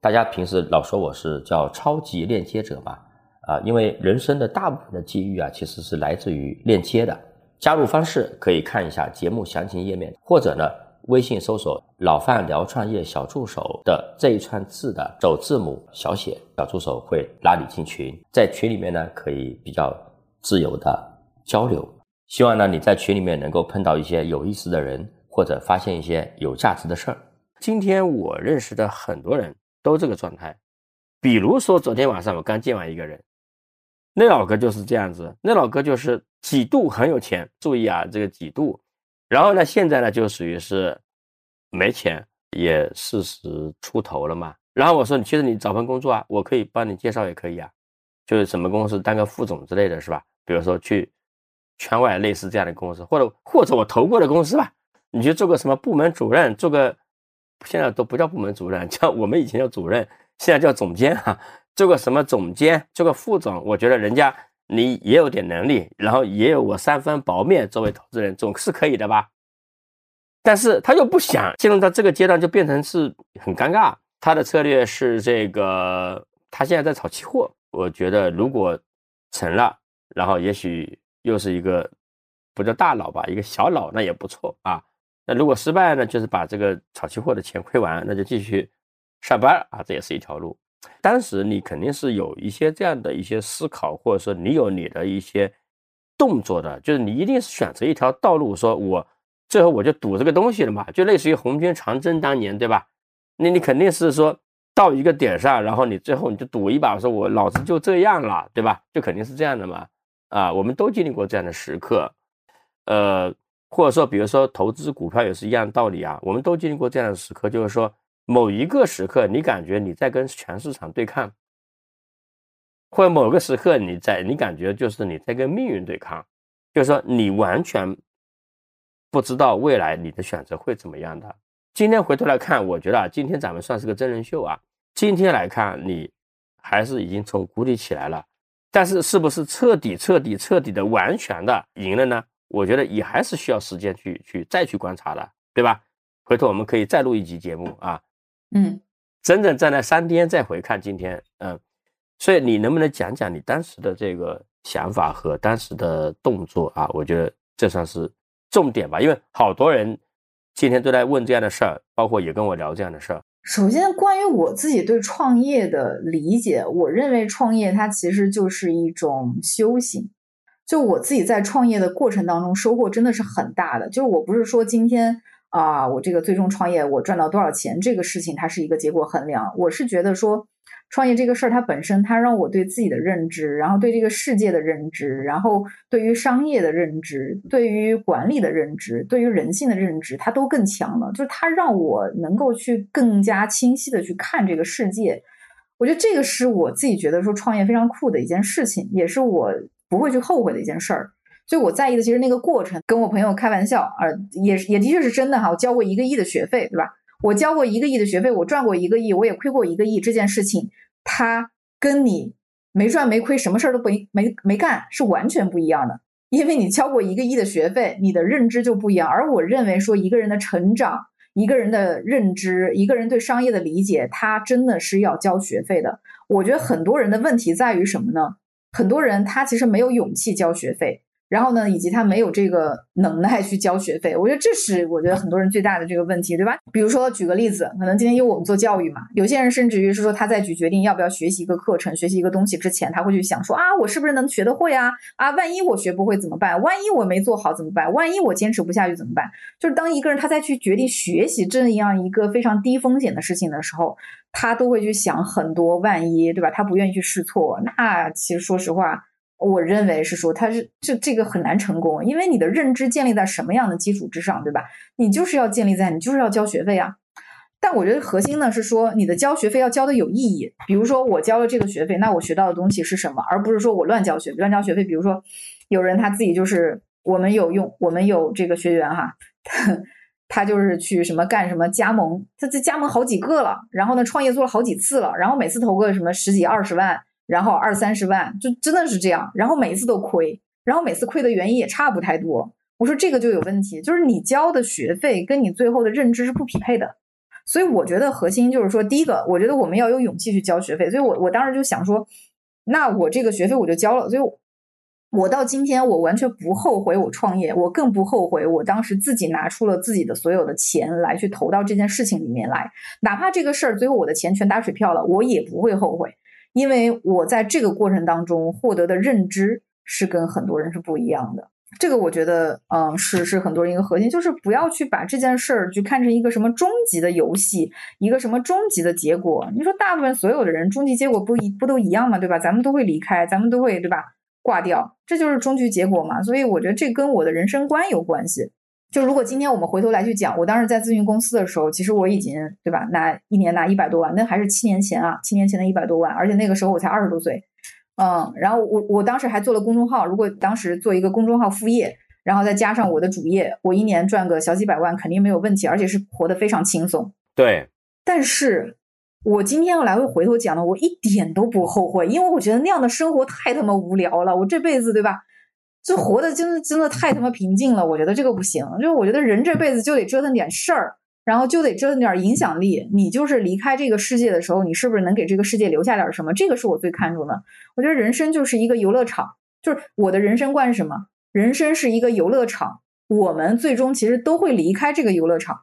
大家平时老说我是叫超级链接者嘛，啊，因为人生的大部分的机遇啊，其实是来自于链接的。加入方式可以看一下节目详情页面，或者呢。微信搜索“老范聊创业小助手”的这一串字的首字母小写，小助手会拉你进群，在群里面呢可以比较自由的交流。希望呢你在群里面能够碰到一些有意思的人，或者发现一些有价值的事儿。今天我认识的很多人都这个状态，比如说昨天晚上我刚见完一个人，那老哥就是这样子，那老哥就是几度很有钱，注意啊，这个几度。然后呢，现在呢就属于是没钱，也四十出头了嘛。然后我说，其实你找份工作啊，我可以帮你介绍，也可以啊，就是什么公司当个副总之类的是吧？比如说去圈外类似这样的公司，或者或者我投过的公司吧，你去做个什么部门主任，做个现在都不叫部门主任，叫 我们以前叫主任，现在叫总监哈，做个什么总监，做个副总，我觉得人家。你也有点能力，然后也有我三分薄面，作为投资人总是可以的吧？但是他又不想进入到这个阶段，就变成是很尴尬。他的策略是这个，他现在在炒期货。我觉得如果成了，然后也许又是一个不叫大佬吧，一个小佬，那也不错啊。那如果失败呢，就是把这个炒期货的钱亏完，那就继续上班啊，这也是一条路。当时你肯定是有一些这样的一些思考，或者说你有你的一些动作的，就是你一定是选择一条道路，说我最后我就赌这个东西了嘛，就类似于红军长征当年，对吧？那你肯定是说到一个点上，然后你最后你就赌一把，说我老子就这样了，对吧？就肯定是这样的嘛。啊，我们都经历过这样的时刻，呃，或者说比如说投资股票也是一样道理啊，我们都经历过这样的时刻，就是说。某一个时刻，你感觉你在跟全市场对抗，或某个时刻你在，你感觉就是你在跟命运对抗，就是说你完全不知道未来你的选择会怎么样的。今天回头来看，我觉得啊，今天咱们算是个真人秀啊。今天来看，你还是已经从谷底起来了，但是是不是彻底、彻底、彻底的完全的赢了呢？我觉得也还是需要时间去去再去观察的，对吧？回头我们可以再录一集节目啊。嗯，真正站在山巅再回看今天，嗯，所以你能不能讲讲你当时的这个想法和当时的动作啊？我觉得这算是重点吧，因为好多人今天都在问这样的事儿，包括也跟我聊这样的事儿。首先，关于我自己对创业的理解，我认为创业它其实就是一种修行。就我自己在创业的过程当中，收获真的是很大的。就是我不是说今天。啊，我这个最终创业，我赚到多少钱？这个事情它是一个结果衡量。我是觉得说，创业这个事儿它本身，它让我对自己的认知，然后对这个世界的认知，然后对于商业的认知，对于管理的认知，对于人性的认知，它都更强了。就是它让我能够去更加清晰的去看这个世界。我觉得这个是我自己觉得说创业非常酷的一件事情，也是我不会去后悔的一件事儿。所以我在意的其实那个过程，跟我朋友开玩笑，呃，也也的确是真的哈。我交过一个亿的学费，对吧？我交过一个亿的学费，我赚过一个亿，我也亏过一个亿。这件事情，它跟你没赚没亏，什么事儿都没没没干，是完全不一样的。因为你交过一个亿的学费，你的认知就不一样。而我认为说，一个人的成长，一个人的认知，一个人对商业的理解，他真的是要交学费的。我觉得很多人的问题在于什么呢？很多人他其实没有勇气交学费。然后呢，以及他没有这个能耐去交学费，我觉得这是我觉得很多人最大的这个问题，对吧？比如说举个例子，可能今天因为我们做教育嘛，有些人甚至于是说他在去决定要不要学习一个课程、学习一个东西之前，他会去想说啊，我是不是能学得会啊？啊，万一我学不会怎么办？万一我没做好怎么办？万一我坚持不下去怎么办？就是当一个人他在去决定学习这样一个非常低风险的事情的时候，他都会去想很多万一，对吧？他不愿意去试错，那其实说实话。我认为是说，它是这这个很难成功，因为你的认知建立在什么样的基础之上，对吧？你就是要建立在你就是要交学费啊。但我觉得核心呢是说，你的交学费要交的有意义。比如说，我交了这个学费，那我学到的东西是什么？而不是说我乱交学费，乱交学费。比如说，有人他自己就是我们有用，我们有这个学员哈，他就是去什么干什么加盟，他这加盟好几个了，然后呢，创业做了好几次了，然后每次投个什么十几二十万。然后二三十万，就真的是这样，然后每一次都亏，然后每次亏的原因也差不太多。我说这个就有问题，就是你交的学费跟你最后的认知是不匹配的。所以我觉得核心就是说，第一个，我觉得我们要有勇气去交学费。所以我我当时就想说，那我这个学费我就交了。所以，我到今天我完全不后悔我创业，我更不后悔我当时自己拿出了自己的所有的钱来去投到这件事情里面来。哪怕这个事儿最后我的钱全打水漂了，我也不会后悔，因为我在这个过程当中获得的认知是跟很多人是不一样的。这个我觉得，嗯，是是很多人一个核心，就是不要去把这件事儿去看成一个什么终极的游戏，一个什么终极的结果。你说大部分所有的人终极结果不一不都一样吗？对吧？咱们都会离开，咱们都会对吧？挂掉，这就是终局结果嘛。所以我觉得这跟我的人生观有关系。就如果今天我们回头来去讲，我当时在咨询公司的时候，其实我已经对吧？拿一年拿一百多万，那还是七年前啊，七年前的一百多万，而且那个时候我才二十多岁。嗯，然后我我当时还做了公众号，如果当时做一个公众号副业，然后再加上我的主业，我一年赚个小几百万肯定没有问题，而且是活得非常轻松。对，但是我今天要来回回头讲呢，我一点都不后悔，因为我觉得那样的生活太他妈无聊了，我这辈子对吧，就活的真的真的太他妈平静了，我觉得这个不行，就我觉得人这辈子就得折腾点事儿。然后就得折腾点影响力。你就是离开这个世界的时候，你是不是能给这个世界留下点什么？这个是我最看重的。我觉得人生就是一个游乐场，就是我的人生观是什么？人生是一个游乐场，我们最终其实都会离开这个游乐场。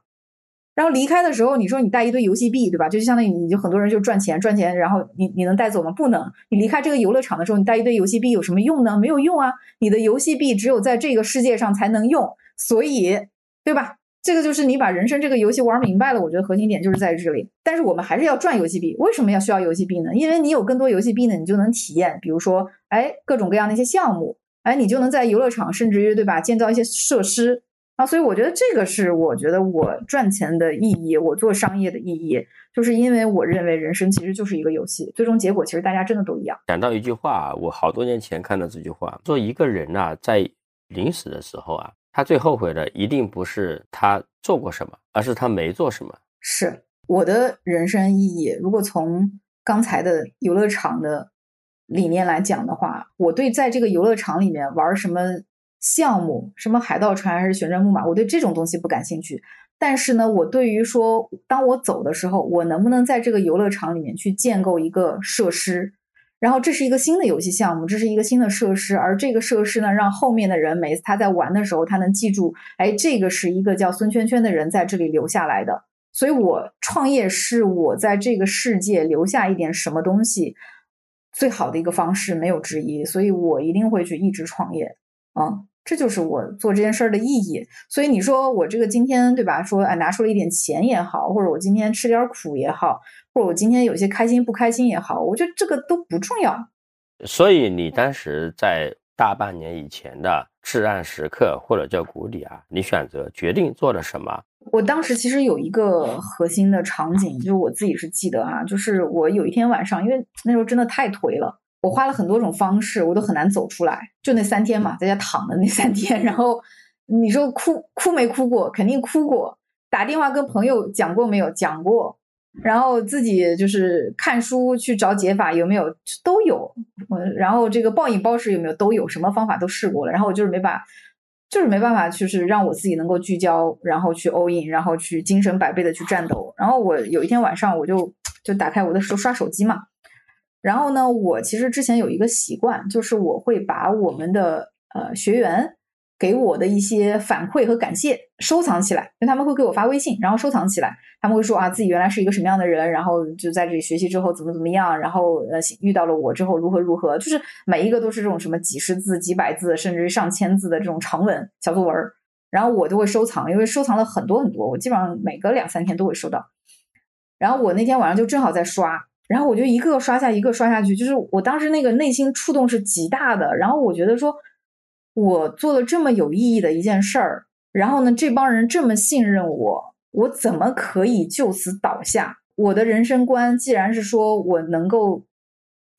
然后离开的时候，你说你带一堆游戏币，对吧？就相当于你就很多人就赚钱赚钱，然后你你能带走吗？不能。你离开这个游乐场的时候，你带一堆游戏币有什么用呢？没有用啊！你的游戏币只有在这个世界上才能用，所以，对吧？这个就是你把人生这个游戏玩明白了，我觉得核心点就是在这里。但是我们还是要赚游戏币，为什么要需要游戏币呢？因为你有更多游戏币呢，你就能体验，比如说，哎，各种各样的一些项目，哎，你就能在游乐场，甚至于对吧，建造一些设施啊。所以我觉得这个是我觉得我赚钱的意义，我做商业的意义，就是因为我认为人生其实就是一个游戏，最终结果其实大家真的都一样。讲到一句话，我好多年前看到这句话，说一个人呐，在临死的时候啊。他最后悔的一定不是他做过什么，而是他没做什么。是我的人生意义。如果从刚才的游乐场的理念来讲的话，我对在这个游乐场里面玩什么项目，什么海盗船还是旋转木马，我对这种东西不感兴趣。但是呢，我对于说，当我走的时候，我能不能在这个游乐场里面去建构一个设施？然后这是一个新的游戏项目，这是一个新的设施，而这个设施呢，让后面的人每次他在玩的时候，他能记住，哎，这个是一个叫孙圈圈的人在这里留下来的。所以，我创业是我在这个世界留下一点什么东西最好的一个方式，没有之一。所以我一定会去一直创业，啊，这就是我做这件事儿的意义。所以你说我这个今天对吧？说哎，拿出了一点钱也好，或者我今天吃点苦也好。或者我今天有些开心不开心也好，我觉得这个都不重要。所以你当时在大半年以前的至暗时刻或者叫谷底啊，你选择决定做了什么？我当时其实有一个核心的场景，就是我自己是记得啊，就是我有一天晚上，因为那时候真的太颓了，我花了很多种方式，我都很难走出来。就那三天嘛，在家躺的那三天，然后你说哭哭没哭过？肯定哭过。打电话跟朋友讲过没有？讲过。然后自己就是看书去找解法，有没有都有。嗯，然后这个暴饮暴食有没有都有，什么方法都试过了。然后我就是没办法，就是没办法，就是让我自己能够聚焦，然后去 all in，然后去精神百倍的去战斗。然后我有一天晚上，我就就打开我的手刷手机嘛。然后呢，我其实之前有一个习惯，就是我会把我们的呃学员。给我的一些反馈和感谢收藏起来，因为他们会给我发微信，然后收藏起来。他们会说啊，自己原来是一个什么样的人，然后就在这里学习之后怎么怎么样，然后呃遇到了我之后如何如何，就是每一个都是这种什么几十字、几百字，甚至上千字的这种长文小作文然后我都会收藏，因为收藏了很多很多，我基本上每隔两三天都会收到。然后我那天晚上就正好在刷，然后我就一个个刷下一个刷下去，就是我当时那个内心触动是极大的，然后我觉得说。我做了这么有意义的一件事儿，然后呢，这帮人这么信任我，我怎么可以就此倒下？我的人生观既然是说我能够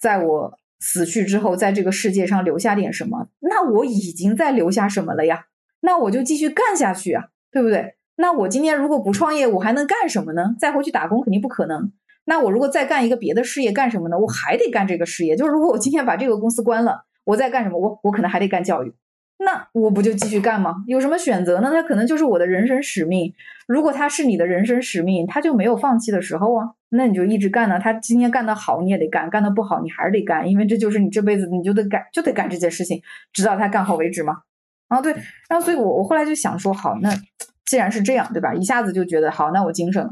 在我死去之后，在这个世界上留下点什么，那我已经在留下什么了呀？那我就继续干下去啊，对不对？那我今天如果不创业，我还能干什么呢？再回去打工肯定不可能。那我如果再干一个别的事业，干什么呢？我还得干这个事业。就是如果我今天把这个公司关了，我在干什么？我我可能还得干教育。那我不就继续干吗？有什么选择呢？它可能就是我的人生使命。如果它是你的人生使命，它就没有放弃的时候啊。那你就一直干呢。他今天干得好，你也得干；干得不好，你还是得干，因为这就是你这辈子你就得干，就得干这件事情，直到他干好为止嘛。啊，对。然后，所以我我后来就想说，好，那既然是这样，对吧？一下子就觉得好，那我精神了。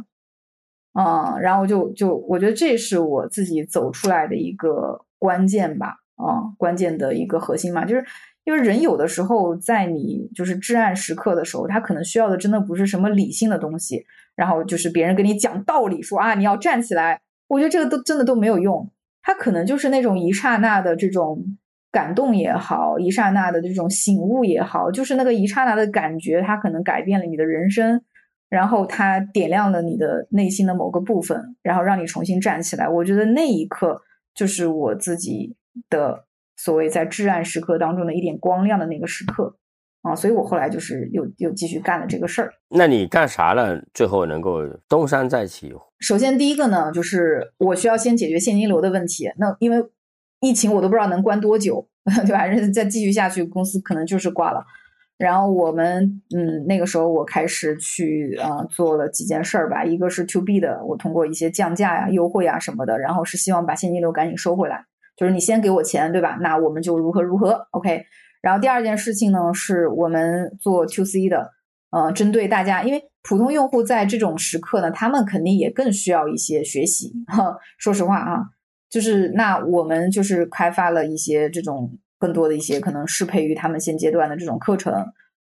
嗯，然后就就我觉得这是我自己走出来的一个关键吧。啊，关键的一个核心嘛，就是。因为人有的时候在你就是至暗时刻的时候，他可能需要的真的不是什么理性的东西，然后就是别人跟你讲道理，说啊你要站起来，我觉得这个都真的都没有用。他可能就是那种一刹那的这种感动也好，一刹那的这种醒悟也好，就是那个一刹那的感觉，它可能改变了你的人生，然后它点亮了你的内心的某个部分，然后让你重新站起来。我觉得那一刻就是我自己的。所谓在至暗时刻当中的一点光亮的那个时刻啊，所以我后来就是又又继续干了这个事儿。那你干啥了？最后能够东山再起？首先第一个呢，就是我需要先解决现金流的问题。那因为疫情我都不知道能关多久，对吧？再继续下去，公司可能就是挂了。然后我们嗯，那个时候我开始去呃做了几件事儿吧。一个是 to B 的，我通过一些降价呀、优惠啊什么的，然后是希望把现金流赶紧收回来。就是你先给我钱，对吧？那我们就如何如何，OK。然后第二件事情呢，是我们做 To C 的，呃，针对大家，因为普通用户在这种时刻呢，他们肯定也更需要一些学习。说实话啊，就是那我们就是开发了一些这种更多的一些可能适配于他们现阶段的这种课程，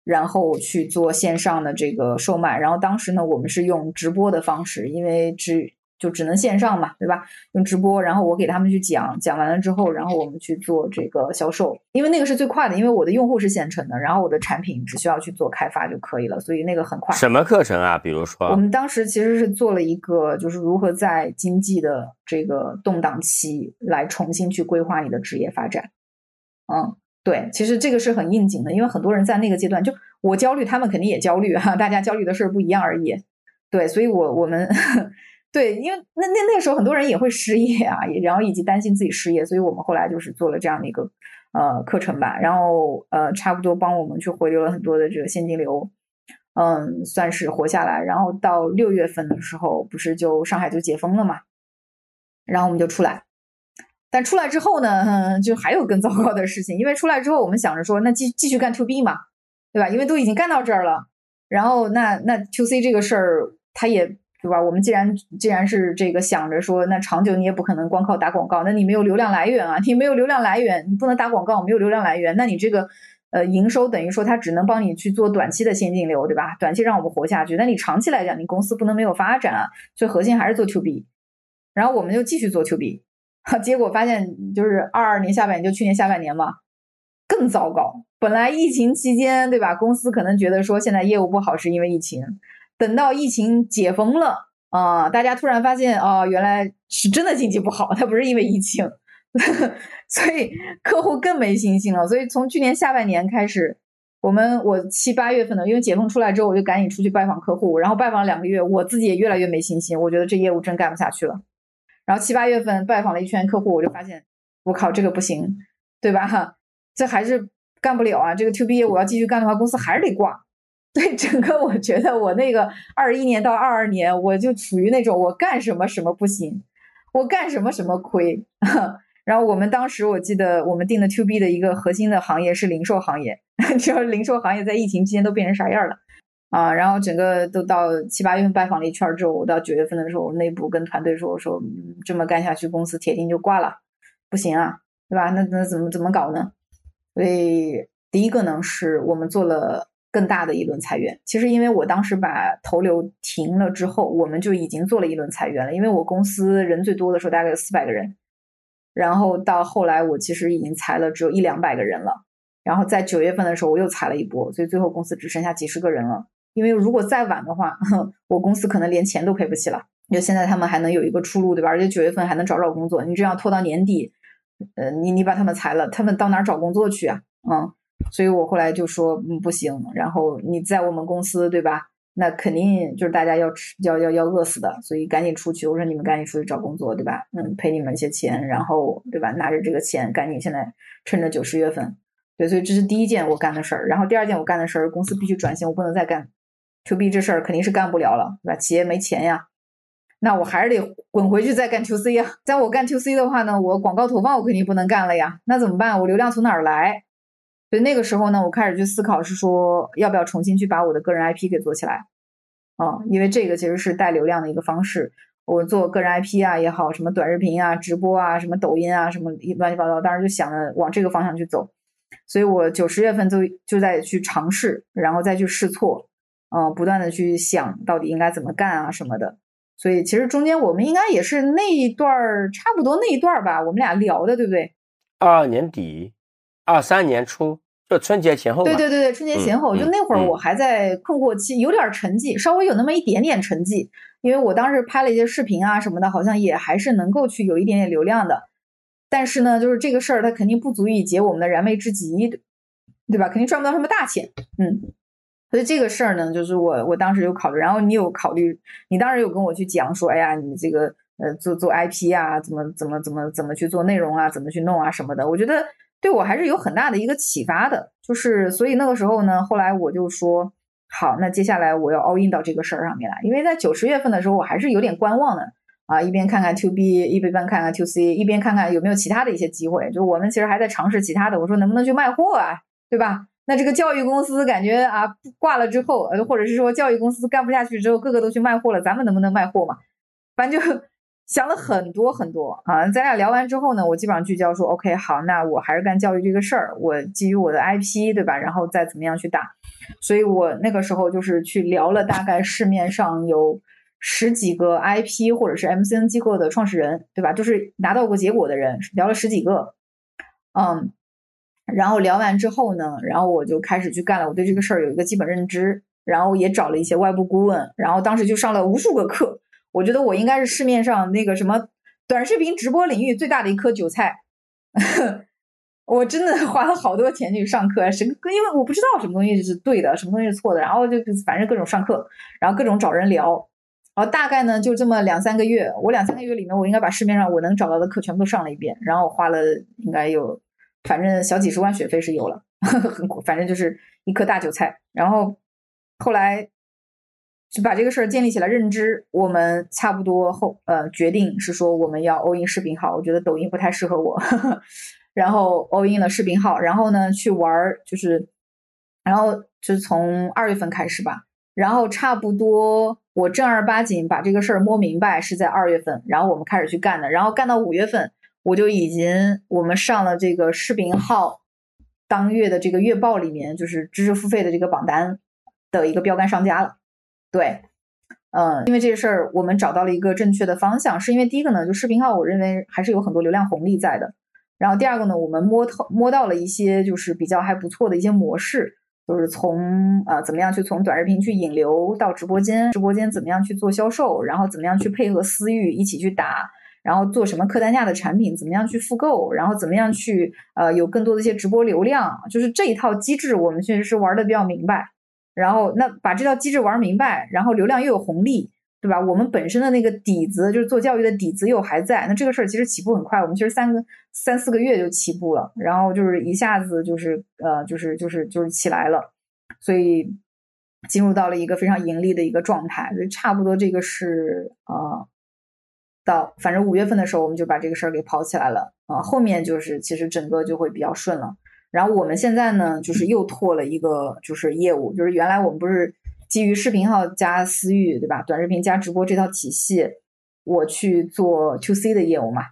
然后去做线上的这个售卖。然后当时呢，我们是用直播的方式，因为只。就只能线上嘛，对吧？用直播，然后我给他们去讲，讲完了之后，然后我们去做这个销售，因为那个是最快的，因为我的用户是现成的，然后我的产品只需要去做开发就可以了，所以那个很快。什么课程啊？比如说，我们当时其实是做了一个，就是如何在经济的这个动荡期来重新去规划你的职业发展。嗯，对，其实这个是很应景的，因为很多人在那个阶段，就我焦虑，他们肯定也焦虑哈，大家焦虑的事儿不一样而已。对，所以我我们。对，因为那那那个时候很多人也会失业啊，也然后以及担心自己失业，所以我们后来就是做了这样的一个呃课程吧，然后呃差不多帮我们去回流了很多的这个现金流，嗯，算是活下来。然后到六月份的时候，不是就上海就解封了嘛，然后我们就出来，但出来之后呢，就还有更糟糕的事情，因为出来之后我们想着说，那继继续干 to B 嘛，对吧？因为都已经干到这儿了，然后那那 to C 这个事儿，它也。对吧？我们既然既然是这个想着说，那长久你也不可能光靠打广告，那你没有流量来源啊，你没有流量来源，你不能打广告，没有流量来源，那你这个呃营收等于说它只能帮你去做短期的现金流，对吧？短期让我们活下去，那你长期来讲，你公司不能没有发展啊，所以核心还是做 to B，然后我们就继续做 to B，结果发现就是二二年下半年，就去年下半年嘛，更糟糕。本来疫情期间，对吧？公司可能觉得说现在业务不好是因为疫情。等到疫情解封了啊，大家突然发现哦，原来是真的经济不好，它不是因为疫情，所以客户更没信心了。所以从去年下半年开始，我们我七八月份的，因为解封出来之后，我就赶紧出去拜访客户，然后拜访两个月，我自己也越来越没信心，我觉得这业务真干不下去了。然后七八月份拜访了一圈客户，我就发现，我靠，这个不行，对吧？哈，这还是干不了啊。这个 to B 业务要继续干的话，公司还是得挂。对整个，我觉得我那个二一年到二二年，我就处于那种我干什么什么不行，我干什么什么亏。然后我们当时我记得我们定的 to B 的一个核心的行业是零售行业，你知道零售行业在疫情期间都变成啥样了啊？然后整个都到七八月份拜访了一圈之后，我到九月份的时候，我内部跟团队说，我说这么干下去，公司铁定就挂了，不行啊，对吧？那那怎么怎么搞呢？所以第一个呢，是我们做了。更大的一轮裁员，其实因为我当时把投流停了之后，我们就已经做了一轮裁员了。因为我公司人最多的时候大概有四百个人，然后到后来我其实已经裁了只有一两百个人了。然后在九月份的时候我又裁了一波，所以最后公司只剩下几十个人了。因为如果再晚的话，我公司可能连钱都赔不起了。就现在他们还能有一个出路，对吧？而且九月份还能找找工作。你这样拖到年底，呃，你你把他们裁了，他们到哪找工作去啊？嗯。所以我后来就说，嗯，不行。然后你在我们公司，对吧？那肯定就是大家要吃要要要饿死的，所以赶紧出去。我说你们赶紧出去找工作，对吧？嗯，赔你们一些钱，然后对吧？拿着这个钱赶紧现在趁着九十月份，对，所以这是第一件我干的事儿。然后第二件我干的事儿，公司必须转型，我不能再干 to B 这事儿，肯定是干不了了，对吧？企业没钱呀，那我还是得滚回去再干 to C 呀。在我干 to C 的话呢，我广告投放我肯定不能干了呀，那怎么办？我流量从哪儿来？所以那个时候呢，我开始去思考，是说要不要重新去把我的个人 IP 给做起来，啊，因为这个其实是带流量的一个方式。我做个人 IP 啊也好，什么短视频啊、直播啊、什么抖音啊、什么乱七八糟，当时就想着往这个方向去走。所以我九十月份就就在去尝试，然后再去试错，嗯，不断的去想到底应该怎么干啊什么的。所以其实中间我们应该也是那一段儿差不多那一段儿吧，我们俩聊的，对不对？二二年底。二三年初，就春节前后。对对对对，春节前后，就那会儿我还在困惑期，有点成绩，稍微有那么一点点成绩，因为我当时拍了一些视频啊什么的，好像也还是能够去有一点点流量的。但是呢，就是这个事儿，它肯定不足以解我们的燃眉之急，对吧？肯定赚不到什么大钱。嗯，所以这个事儿呢，就是我我当时有考虑，然后你有考虑，你当时有跟我去讲说，哎呀，你这个呃做做 IP 啊，怎么怎么怎么怎么去做内容啊，怎么去弄啊什么的，我觉得。对我还是有很大的一个启发的，就是所以那个时候呢，后来我就说好，那接下来我要 all in 到这个事儿上面来，因为在九十月份的时候，我还是有点观望的啊，一边看看 to B，一边看看 to C，一边看看有没有其他的一些机会，就我们其实还在尝试其他的，我说能不能去卖货啊，对吧？那这个教育公司感觉啊挂了之后，呃，或者是说教育公司干不下去之后，个个都去卖货了，咱们能不能卖货嘛？反正就。想了很多很多啊！咱俩聊完之后呢，我基本上聚焦说，OK，好，那我还是干教育这个事儿，我基于我的 IP，对吧？然后再怎么样去打。所以我那个时候就是去聊了大概市面上有十几个 IP 或者是 MCN 机构的创始人，对吧？就是拿到过结果的人，聊了十几个。嗯，然后聊完之后呢，然后我就开始去干了。我对这个事儿有一个基本认知，然后也找了一些外部顾问，然后当时就上了无数个课。我觉得我应该是市面上那个什么短视频直播领域最大的一颗韭菜，我真的花了好多钱去上课，什么因为我不知道什么东西是对的，什么东西是错的，然后就反正各种上课，然后各种找人聊，然后大概呢就这么两三个月，我两三个月里面我应该把市面上我能找到的课全部都上了一遍，然后花了应该有反正小几十万学费是有了，很反正就是一颗大韭菜，然后后来。就把这个事儿建立起来认知，我们差不多后呃决定是说我们要 all in 视频号，我觉得抖音不太适合我，然后 all in 了视频号，然后呢去玩儿，就是然后就是从二月份开始吧，然后差不多我正儿八经把这个事儿摸明白是在二月份，然后我们开始去干的，然后干到五月份，我就已经我们上了这个视频号当月的这个月报里面，就是知识付费的这个榜单的一个标杆商家了。对，嗯，因为这个事儿，我们找到了一个正确的方向，是因为第一个呢，就视频号，我认为还是有很多流量红利在的。然后第二个呢，我们摸透摸到了一些就是比较还不错的一些模式，就是从呃怎么样去从短视频去引流到直播间，直播间怎么样去做销售，然后怎么样去配合私域一起去打，然后做什么客单价的产品，怎么样去复购，然后怎么样去呃有更多的一些直播流量，就是这一套机制，我们确实是玩的比较明白。然后那把这套机制玩明白，然后流量又有红利，对吧？我们本身的那个底子就是做教育的底子又还在，那这个事儿其实起步很快，我们其实三个三四个月就起步了，然后就是一下子就是呃就是就是就是起来了，所以进入到了一个非常盈利的一个状态，所以差不多这个是呃到反正五月份的时候我们就把这个事儿给跑起来了啊，后面就是其实整个就会比较顺了。然后我们现在呢，就是又拓了一个就是业务，就是原来我们不是基于视频号加私域，对吧？短视频加直播这套体系，我去做 to C 的业务嘛。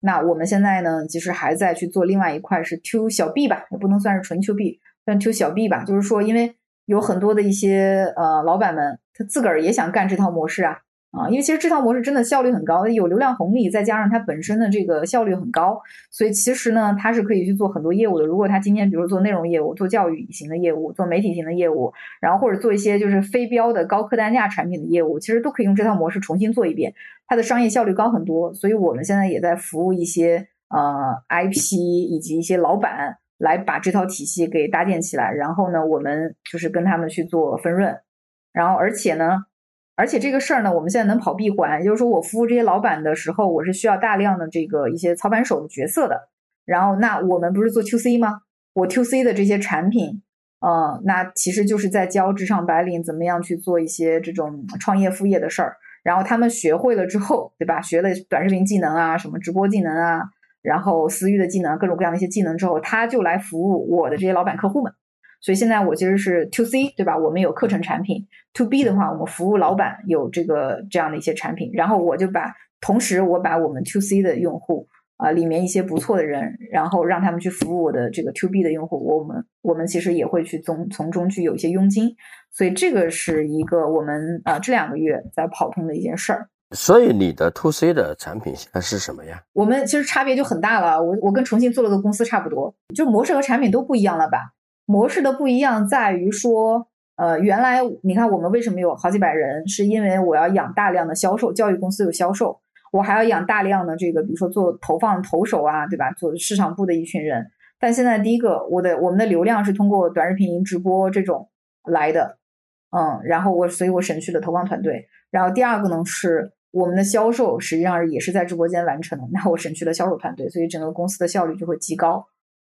那我们现在呢，其实还在去做另外一块是 to 小 B 吧，也不能算是纯 to B，算 to 小 B 吧。就是说，因为有很多的一些呃老板们，他自个儿也想干这套模式啊。啊，因为其实这套模式真的效率很高，有流量红利，再加上它本身的这个效率很高，所以其实呢，它是可以去做很多业务的。如果他今天比如做内容业务、做教育型的业务、做媒体型的业务，然后或者做一些就是非标的高客单价产品的业务，其实都可以用这套模式重新做一遍，它的商业效率高很多。所以我们现在也在服务一些呃 IP 以及一些老板，来把这套体系给搭建起来，然后呢，我们就是跟他们去做分润。然后而且呢，而且这个事儿呢，我们现在能跑闭环，也就是说我服务这些老板的时候，我是需要大量的这个一些操盘手的角色的。然后那我们不是做 QC 吗？我 QC 的这些产品，呃，那其实就是在教职场白领怎么样去做一些这种创业副业的事儿。然后他们学会了之后，对吧？学了短视频技能啊，什么直播技能啊，然后私域的技能，各种各样的一些技能之后，他就来服务我的这些老板客户们。所以现在我其实是 to C，对吧？我们有课程产品；to B 的话，我们服务老板有这个这样的一些产品。然后我就把同时我把我们 to C 的用户啊里面一些不错的人，然后让他们去服务我的这个 to B 的用户。我们我们其实也会去从从中去有一些佣金。所以这个是一个我们啊这两个月在跑通的一件事儿。所以你的 to C 的产品现在是什么呀？我们其实差别就很大了。我我跟重庆做了个公司差不多，就模式和产品都不一样了吧？模式的不一样在于说，呃，原来你看我们为什么有好几百人，是因为我要养大量的销售，教育公司有销售，我还要养大量的这个，比如说做投放投手啊，对吧？做市场部的一群人。但现在第一个，我的我们的流量是通过短视频直播这种来的，嗯，然后我所以我省去了投放团队。然后第二个呢，是我们的销售实际上也是在直播间完成的，那我省去了销售团队，所以整个公司的效率就会极高，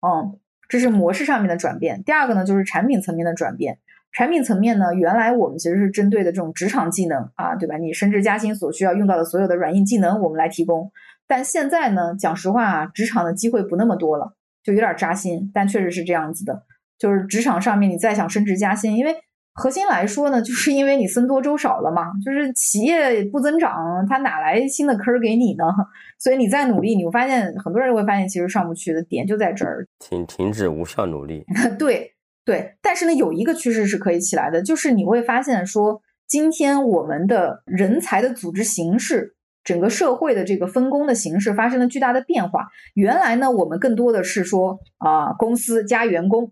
嗯。这是模式上面的转变。第二个呢，就是产品层面的转变。产品层面呢，原来我们其实是针对的这种职场技能啊，对吧？你升职加薪所需要用到的所有的软硬技能，我们来提供。但现在呢，讲实话啊，职场的机会不那么多了，就有点扎心。但确实是这样子的，就是职场上面你再想升职加薪，因为。核心来说呢，就是因为你僧多粥少了嘛，就是企业不增长，它哪来新的坑给你呢？所以你再努力，你会发现很多人会发现其实上不去的点就在这儿，停停止无效努力。对对，但是呢，有一个趋势是可以起来的，就是你会发现说，今天我们的人才的组织形式，整个社会的这个分工的形式发生了巨大的变化。原来呢，我们更多的是说啊，公司加员工，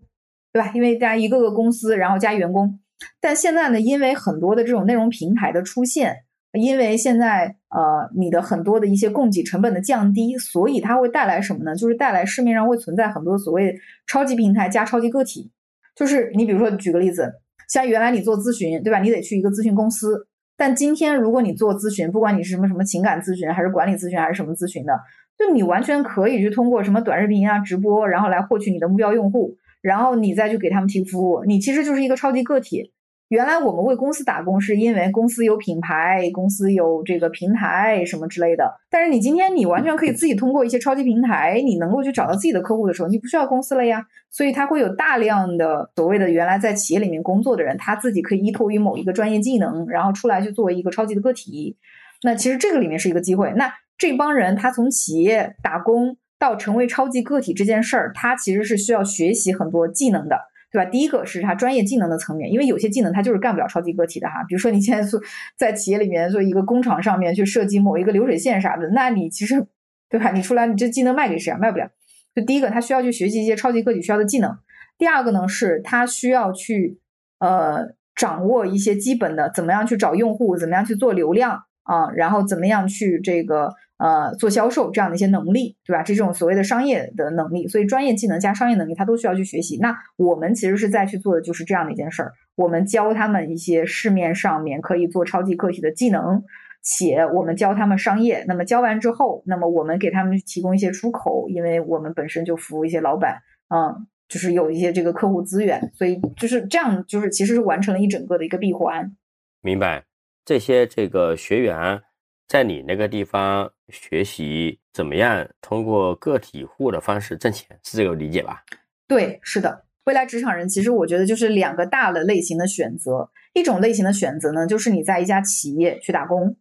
对吧？因为大家一个个公司，然后加员工。但现在呢，因为很多的这种内容平台的出现，因为现在呃你的很多的一些供给成本的降低，所以它会带来什么呢？就是带来市面上会存在很多所谓超级平台加超级个体。就是你比如说举个例子，像原来你做咨询，对吧？你得去一个咨询公司。但今天如果你做咨询，不管你是什么什么情感咨询，还是管理咨询，还是什么咨询的，就你完全可以去通过什么短视频啊、直播，然后来获取你的目标用户。然后你再去给他们提服务，你其实就是一个超级个体。原来我们为公司打工，是因为公司有品牌，公司有这个平台什么之类的。但是你今天你完全可以自己通过一些超级平台，你能够去找到自己的客户的时候，你不需要公司了呀。所以他会有大量的所谓的原来在企业里面工作的人，他自己可以依托于某一个专业技能，然后出来去作为一个超级的个体。那其实这个里面是一个机会。那这帮人他从企业打工。到成为超级个体这件事儿，他其实是需要学习很多技能的，对吧？第一个是他专业技能的层面，因为有些技能他就是干不了超级个体的哈。比如说你现在做在企业里面做一个工厂上面去设计某一个流水线啥的，那你其实对吧？你出来你这技能卖给谁啊？卖不了。就第一个，他需要去学习一些超级个体需要的技能。第二个呢，是他需要去呃掌握一些基本的怎么样去找用户，怎么样去做流量啊，然后怎么样去这个。呃，做销售这样的一些能力，对吧？这种所谓的商业的能力，所以专业技能加商业能力，他都需要去学习。那我们其实是在去做的就是这样的一件事儿，我们教他们一些市面上面可以做超级个体的技能，且我们教他们商业。那么教完之后，那么我们给他们提供一些出口，因为我们本身就服务一些老板，嗯，就是有一些这个客户资源，所以就是这样，就是其实是完成了一整个的一个闭环。明白，这些这个学员。在你那个地方学习怎么样？通过个体户的方式挣钱，是这个理解吧？对，是的。未来职场人其实我觉得就是两个大的类型的选择。一种类型的选择呢，就是你在一家企业去打工。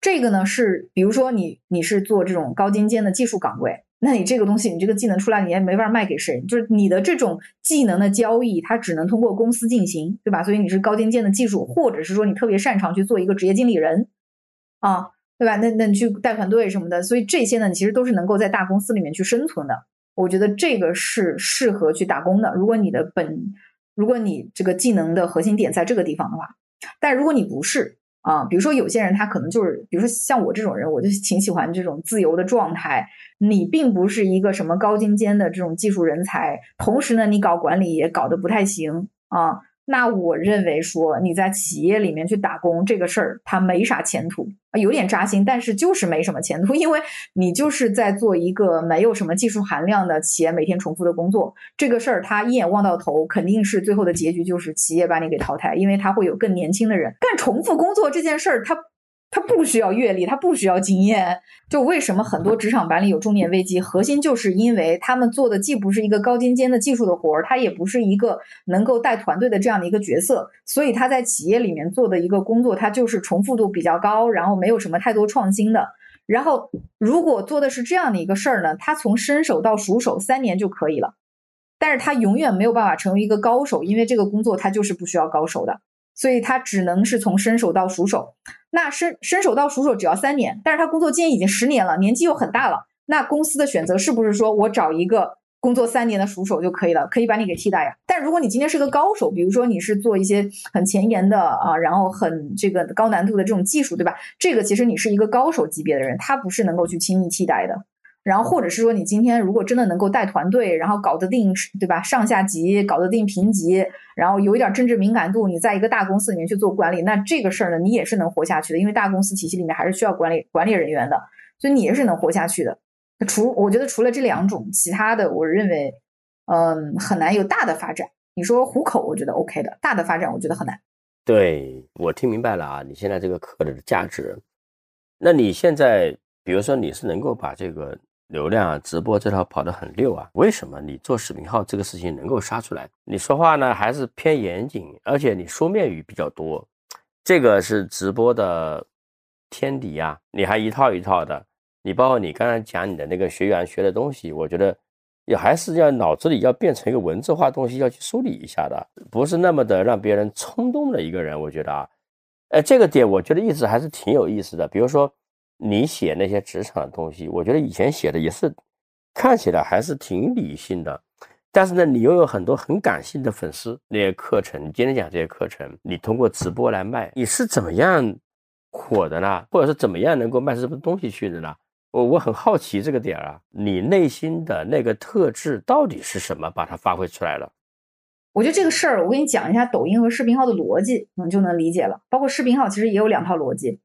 这个呢是，比如说你你是做这种高精尖的技术岗位，那你这个东西你这个技能出来你也没法卖给谁，就是你的这种技能的交易，它只能通过公司进行，对吧？所以你是高精尖的技术，或者是说你特别擅长去做一个职业经理人。啊，对吧？那那你去带团队什么的，所以这些呢，你其实都是能够在大公司里面去生存的。我觉得这个是适合去打工的。如果你的本，如果你这个技能的核心点在这个地方的话，但如果你不是啊，比如说有些人他可能就是，比如说像我这种人，我就挺喜欢这种自由的状态。你并不是一个什么高精尖的这种技术人才，同时呢，你搞管理也搞得不太行啊。那我认为说你在企业里面去打工这个事儿，它没啥前途啊，有点扎心，但是就是没什么前途，因为你就是在做一个没有什么技术含量的企业每天重复的工作，这个事儿他一眼望到头，肯定是最后的结局就是企业把你给淘汰，因为他会有更年轻的人干重复工作这件事儿，他。他不需要阅历，他不需要经验。就为什么很多职场白领有中年危机，核心就是因为他们做的既不是一个高精尖的技术的活儿，他也不是一个能够带团队的这样的一个角色，所以他在企业里面做的一个工作，他就是重复度比较高，然后没有什么太多创新的。然后如果做的是这样的一个事儿呢，他从伸手到熟手三年就可以了，但是他永远没有办法成为一个高手，因为这个工作他就是不需要高手的。所以他只能是从伸手到熟手，那伸伸手到熟手只要三年，但是他工作经验已经十年了，年纪又很大了，那公司的选择是不是说我找一个工作三年的熟手就可以了，可以把你给替代呀？但如果你今天是个高手，比如说你是做一些很前沿的啊，然后很这个高难度的这种技术，对吧？这个其实你是一个高手级别的人，他不是能够去轻易替代的。然后，或者是说，你今天如果真的能够带团队，然后搞得定，对吧？上下级搞得定评级，然后有一点政治敏感度，你在一个大公司里面去做管理，那这个事儿呢，你也是能活下去的，因为大公司体系里面还是需要管理管理人员的，所以你也是能活下去的。除我觉得除了这两种，其他的我认为，嗯，很难有大的发展。你说糊口，我觉得 OK 的，大的发展我觉得很难。对我听明白了啊，你现在这个课的价值，那你现在比如说你是能够把这个。流量啊，直播这套跑得很溜啊！为什么你做视频号这个事情能够杀出来？你说话呢还是偏严谨，而且你书面语比较多，这个是直播的天敌呀！你还一套一套的，你包括你刚才讲你的那个学员学的东西，我觉得也还是要脑子里要变成一个文字化东西，要去梳理一下的，不是那么的让别人冲动的一个人。我觉得啊，呃，这个点我觉得一直还是挺有意思的，比如说。你写那些职场的东西，我觉得以前写的也是看起来还是挺理性的，但是呢，你又有很多很感性的粉丝。那些课程，你今天讲这些课程，你通过直播来卖，你是怎么样火的呢？或者是怎么样能够卖出什么东西去的呢？我我很好奇这个点啊，你内心的那个特质到底是什么，把它发挥出来了？我觉得这个事儿，我给你讲一下抖音和视频号的逻辑，你就能理解了。包括视频号其实也有两套逻辑。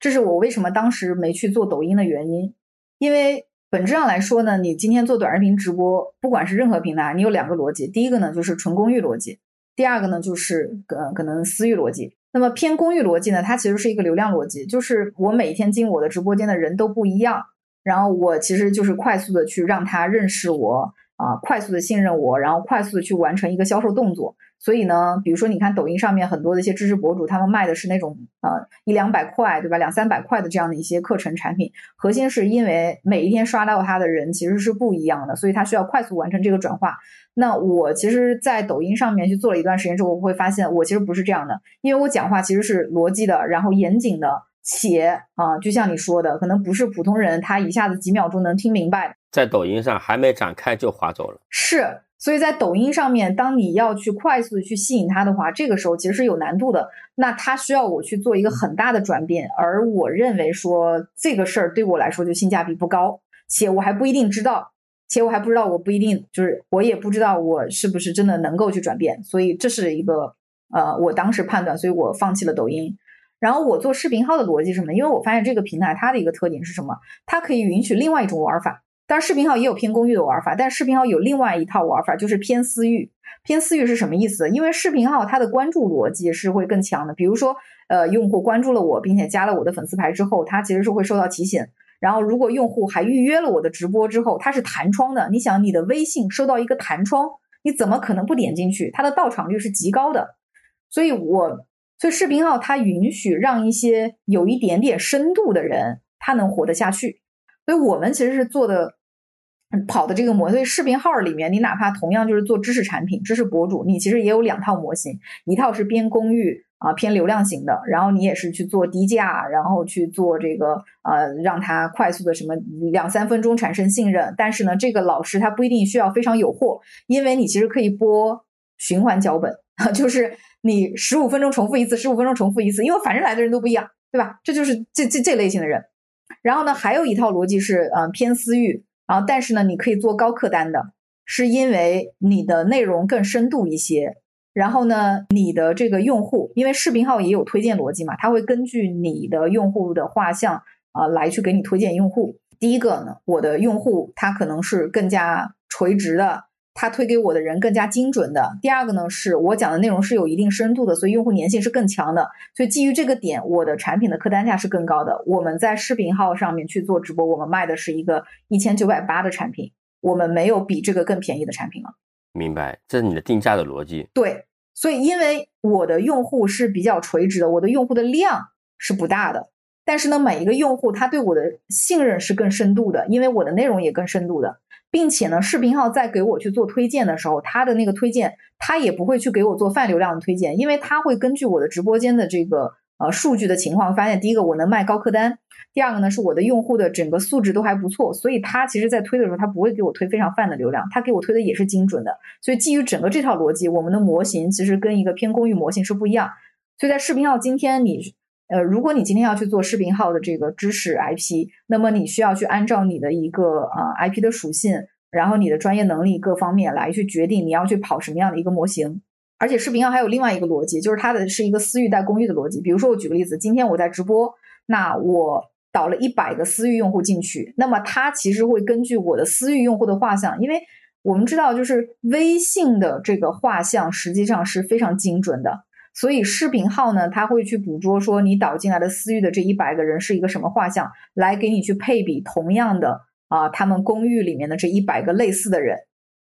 这是我为什么当时没去做抖音的原因，因为本质上来说呢，你今天做短视频直播，不管是任何平台，你有两个逻辑，第一个呢就是纯公域逻辑，第二个呢就是呃可能私域逻辑。那么偏公域逻辑呢，它其实是一个流量逻辑，就是我每天进我的直播间的人都不一样，然后我其实就是快速的去让他认识我啊，快速的信任我，然后快速的去完成一个销售动作。所以呢，比如说你看抖音上面很多的一些知识博主，他们卖的是那种呃一两百块，对吧？两三百块的这样的一些课程产品，核心是因为每一天刷到他的人其实是不一样的，所以他需要快速完成这个转化。那我其实，在抖音上面去做了一段时间之后，我会发现我其实不是这样的，因为我讲话其实是逻辑的，然后严谨的，且啊，就像你说的，可能不是普通人他一下子几秒钟能听明白。在抖音上还没展开就划走了，是。所以在抖音上面，当你要去快速的去吸引他的话，这个时候其实是有难度的。那他需要我去做一个很大的转变，而我认为说这个事儿对我来说就性价比不高，且我还不一定知道，且我还不知道我不一定就是我也不知道我是不是真的能够去转变。所以这是一个呃，我当时判断，所以我放弃了抖音。然后我做视频号的逻辑是什么？因为我发现这个平台它的一个特点是什么？它可以允许另外一种玩法。但视频号也有偏公域的玩法，但视频号有另外一套玩法，就是偏私域。偏私域是什么意思？因为视频号它的关注逻辑是会更强的。比如说，呃，用户关注了我，并且加了我的粉丝牌之后，他其实是会收到提醒。然后，如果用户还预约了我的直播之后，它是弹窗的。你想，你的微信收到一个弹窗，你怎么可能不点进去？它的到场率是极高的。所以，我所以视频号它允许让一些有一点点深度的人，他能活得下去。所以我们其实是做的。跑的这个模，所以视频号里面，你哪怕同样就是做知识产品、知识博主，你其实也有两套模型，一套是偏公域啊，偏流量型的，然后你也是去做低价，然后去做这个呃，让他快速的什么两三分钟产生信任。但是呢，这个老师他不一定需要非常有货，因为你其实可以播循环脚本，就是你十五分钟重复一次，十五分钟重复一次，因为反正来的人都不一样，对吧？这就是这这这类型的人。然后呢，还有一套逻辑是呃偏私域。然后，但是呢，你可以做高客单的，是因为你的内容更深度一些，然后呢，你的这个用户，因为视频号也有推荐逻辑嘛，它会根据你的用户的画像啊来去给你推荐用户。第一个呢，我的用户他可能是更加垂直的，他推给我的人更加精准的。第二个呢，是我讲的内容是有一定深度的，所以用户粘性是更强的。所以基于这个点，我的产品的客单价是更高的。我们在视频号上面去做直播，我们卖的是一个一千九百八的产品，我们没有比这个更便宜的产品了。明白，这是你的定价的逻辑。对，所以因为我的用户是比较垂直的，我的用户的量是不大的，但是呢，每一个用户他对我的信任是更深度的，因为我的内容也更深度的，并且呢，视频号在给我去做推荐的时候，他的那个推荐他也不会去给我做泛流量的推荐，因为他会根据我的直播间的这个呃数据的情况，发现第一个我能卖高客单。第二个呢，是我的用户的整个素质都还不错，所以他其实在推的时候，他不会给我推非常泛的流量，他给我推的也是精准的。所以基于整个这套逻辑，我们的模型其实跟一个偏公域模型是不一样。所以在视频号今天你，呃，如果你今天要去做视频号的这个知识 IP，那么你需要去按照你的一个呃 IP 的属性，然后你的专业能力各方面来去决定你要去跑什么样的一个模型。而且视频号还有另外一个逻辑，就是它的是一个私域带公域的逻辑。比如说我举个例子，今天我在直播，那我。导了一百个私域用户进去，那么它其实会根据我的私域用户的画像，因为我们知道，就是微信的这个画像实际上是非常精准的，所以视频号呢，它会去捕捉说你导进来的私域的这一百个人是一个什么画像，来给你去配比同样的啊，他们公寓里面的这一百个类似的人，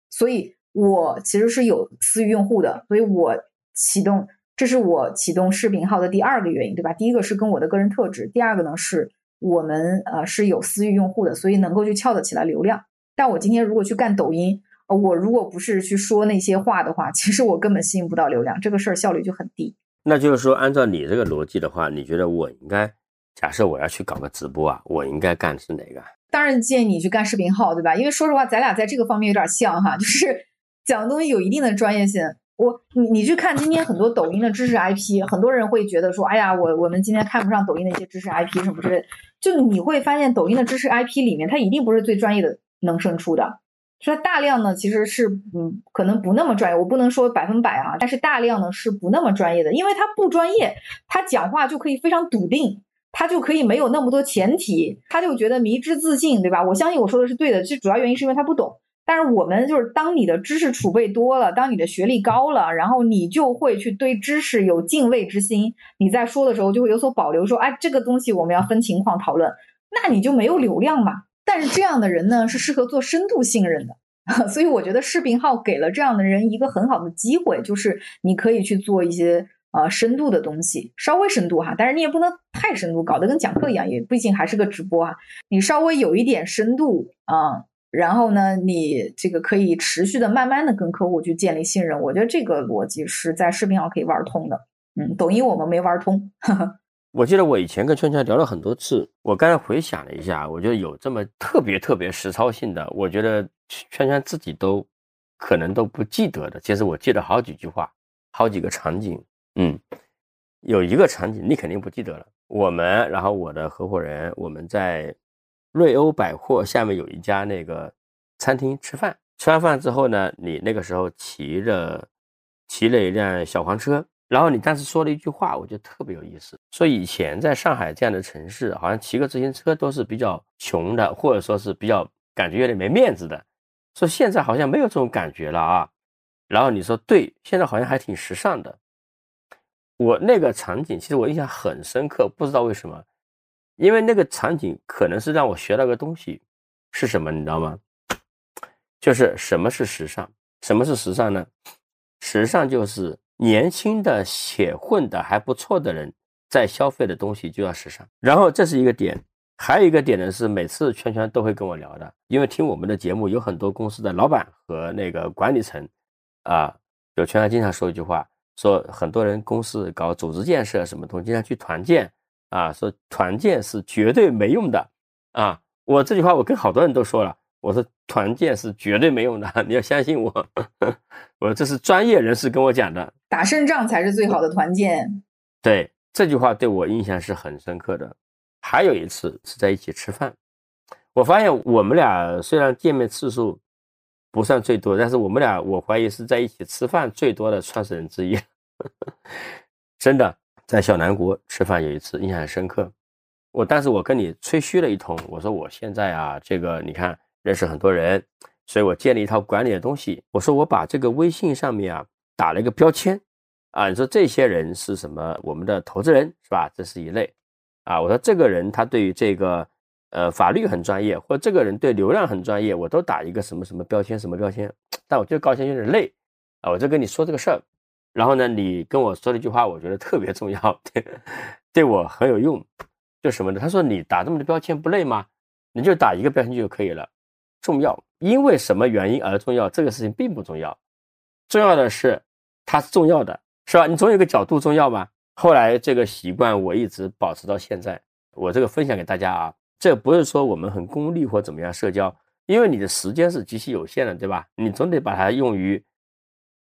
所以我其实是有私域用户的，所以我启动，这是我启动视频号的第二个原因，对吧？第一个是跟我的个人特质，第二个呢是。我们呃是有私域用户的，所以能够去撬得起来流量。但我今天如果去干抖音，我如果不是去说那些话的话，其实我根本吸引不到流量，这个事儿效率就很低。那就是说，按照你这个逻辑的话，你觉得我应该假设我要去搞个直播啊，我应该干的是哪个？当然建议你去干视频号，对吧？因为说实话，咱俩在这个方面有点像哈，就是讲的东西有一定的专业性。我你你去看今天很多抖音的知识 IP，很多人会觉得说，哎呀，我我们今天看不上抖音的一些知识 IP 什么之类的。就你会发现，抖音的知识 IP 里面，它一定不是最专业的能胜出的，所以大量呢其实是嗯可能不那么专业。我不能说百分百啊，但是大量呢是不那么专业的，因为他不专业，他讲话就可以非常笃定，他就可以没有那么多前提，他就觉得迷之自信，对吧？我相信我说的是对的，其实主要原因是因为他不懂。但是我们就是，当你的知识储备多了，当你的学历高了，然后你就会去对知识有敬畏之心。你在说的时候就会有所保留，说，哎，这个东西我们要分情况讨论，那你就没有流量嘛。但是这样的人呢，是适合做深度信任的。所以我觉得视频号给了这样的人一个很好的机会，就是你可以去做一些呃深度的东西，稍微深度哈，但是你也不能太深度，搞得跟讲课一样，也毕竟还是个直播啊。你稍微有一点深度啊。然后呢，你这个可以持续的、慢慢的跟客户去建立信任。我觉得这个逻辑是在视频号可以玩通的。嗯，抖音我们没玩通。哈 哈我记得我以前跟圈圈聊了很多次，我刚才回想了一下，我觉得有这么特别特别实操性的，我觉得圈圈自己都可能都不记得的。其实我记得好几句话，好几个场景。嗯，有一个场景你肯定不记得了。我们，然后我的合伙人，我们在。瑞欧百货下面有一家那个餐厅吃饭，吃完饭之后呢，你那个时候骑着骑了一辆小黄车，然后你当时说了一句话，我觉得特别有意思。说以前在上海这样的城市，好像骑个自行车都是比较穷的，或者说是比较感觉有点没面子的。说现在好像没有这种感觉了啊。然后你说对，现在好像还挺时尚的。我那个场景其实我印象很深刻，不知道为什么。因为那个场景可能是让我学到个东西，是什么？你知道吗？就是什么是时尚？什么是时尚呢？时尚就是年轻的且混的还不错的人在消费的东西就要时尚。然后这是一个点，还有一个点呢是每次圈圈都会跟我聊的，因为听我们的节目有很多公司的老板和那个管理层啊，有圈圈经常说一句话，说很多人公司搞组织建设什么东西，经常去团建。啊，说团建是绝对没用的啊！我这句话我跟好多人都说了，我说团建是绝对没用的，你要相信我。我说这是专业人士跟我讲的，打胜仗才是最好的团建。对这句话对我印象是很深刻的。还有一次是在一起吃饭，我发现我们俩虽然见面次数不算最多，但是我们俩我怀疑是在一起吃饭最多的创始人之一。真的，在小南国吃饭有一次印象很深刻。我但是我跟你吹嘘了一通，我说我现在啊，这个你看认识很多人，所以我建立一套管理的东西。我说我把这个微信上面啊打了一个标签啊，你说这些人是什么？我们的投资人是吧？这是一类啊。我说这个人他对于这个呃法律很专业，或这个人对流量很专业，我都打一个什么什么标签什么标签。但我就高兴有点累啊，我就跟你说这个事儿。然后呢，你跟我说了一句话，我觉得特别重要，对，对我很有用，就什么呢？他说你打这么多标签不累吗？你就打一个标签就可以了。重要，因为什么原因而重要？这个事情并不重要，重要的是它是重要的，是吧？你总有个角度重要吧？后来这个习惯我一直保持到现在，我这个分享给大家啊，这不是说我们很功利或怎么样社交，因为你的时间是极其有限的，对吧？你总得把它用于。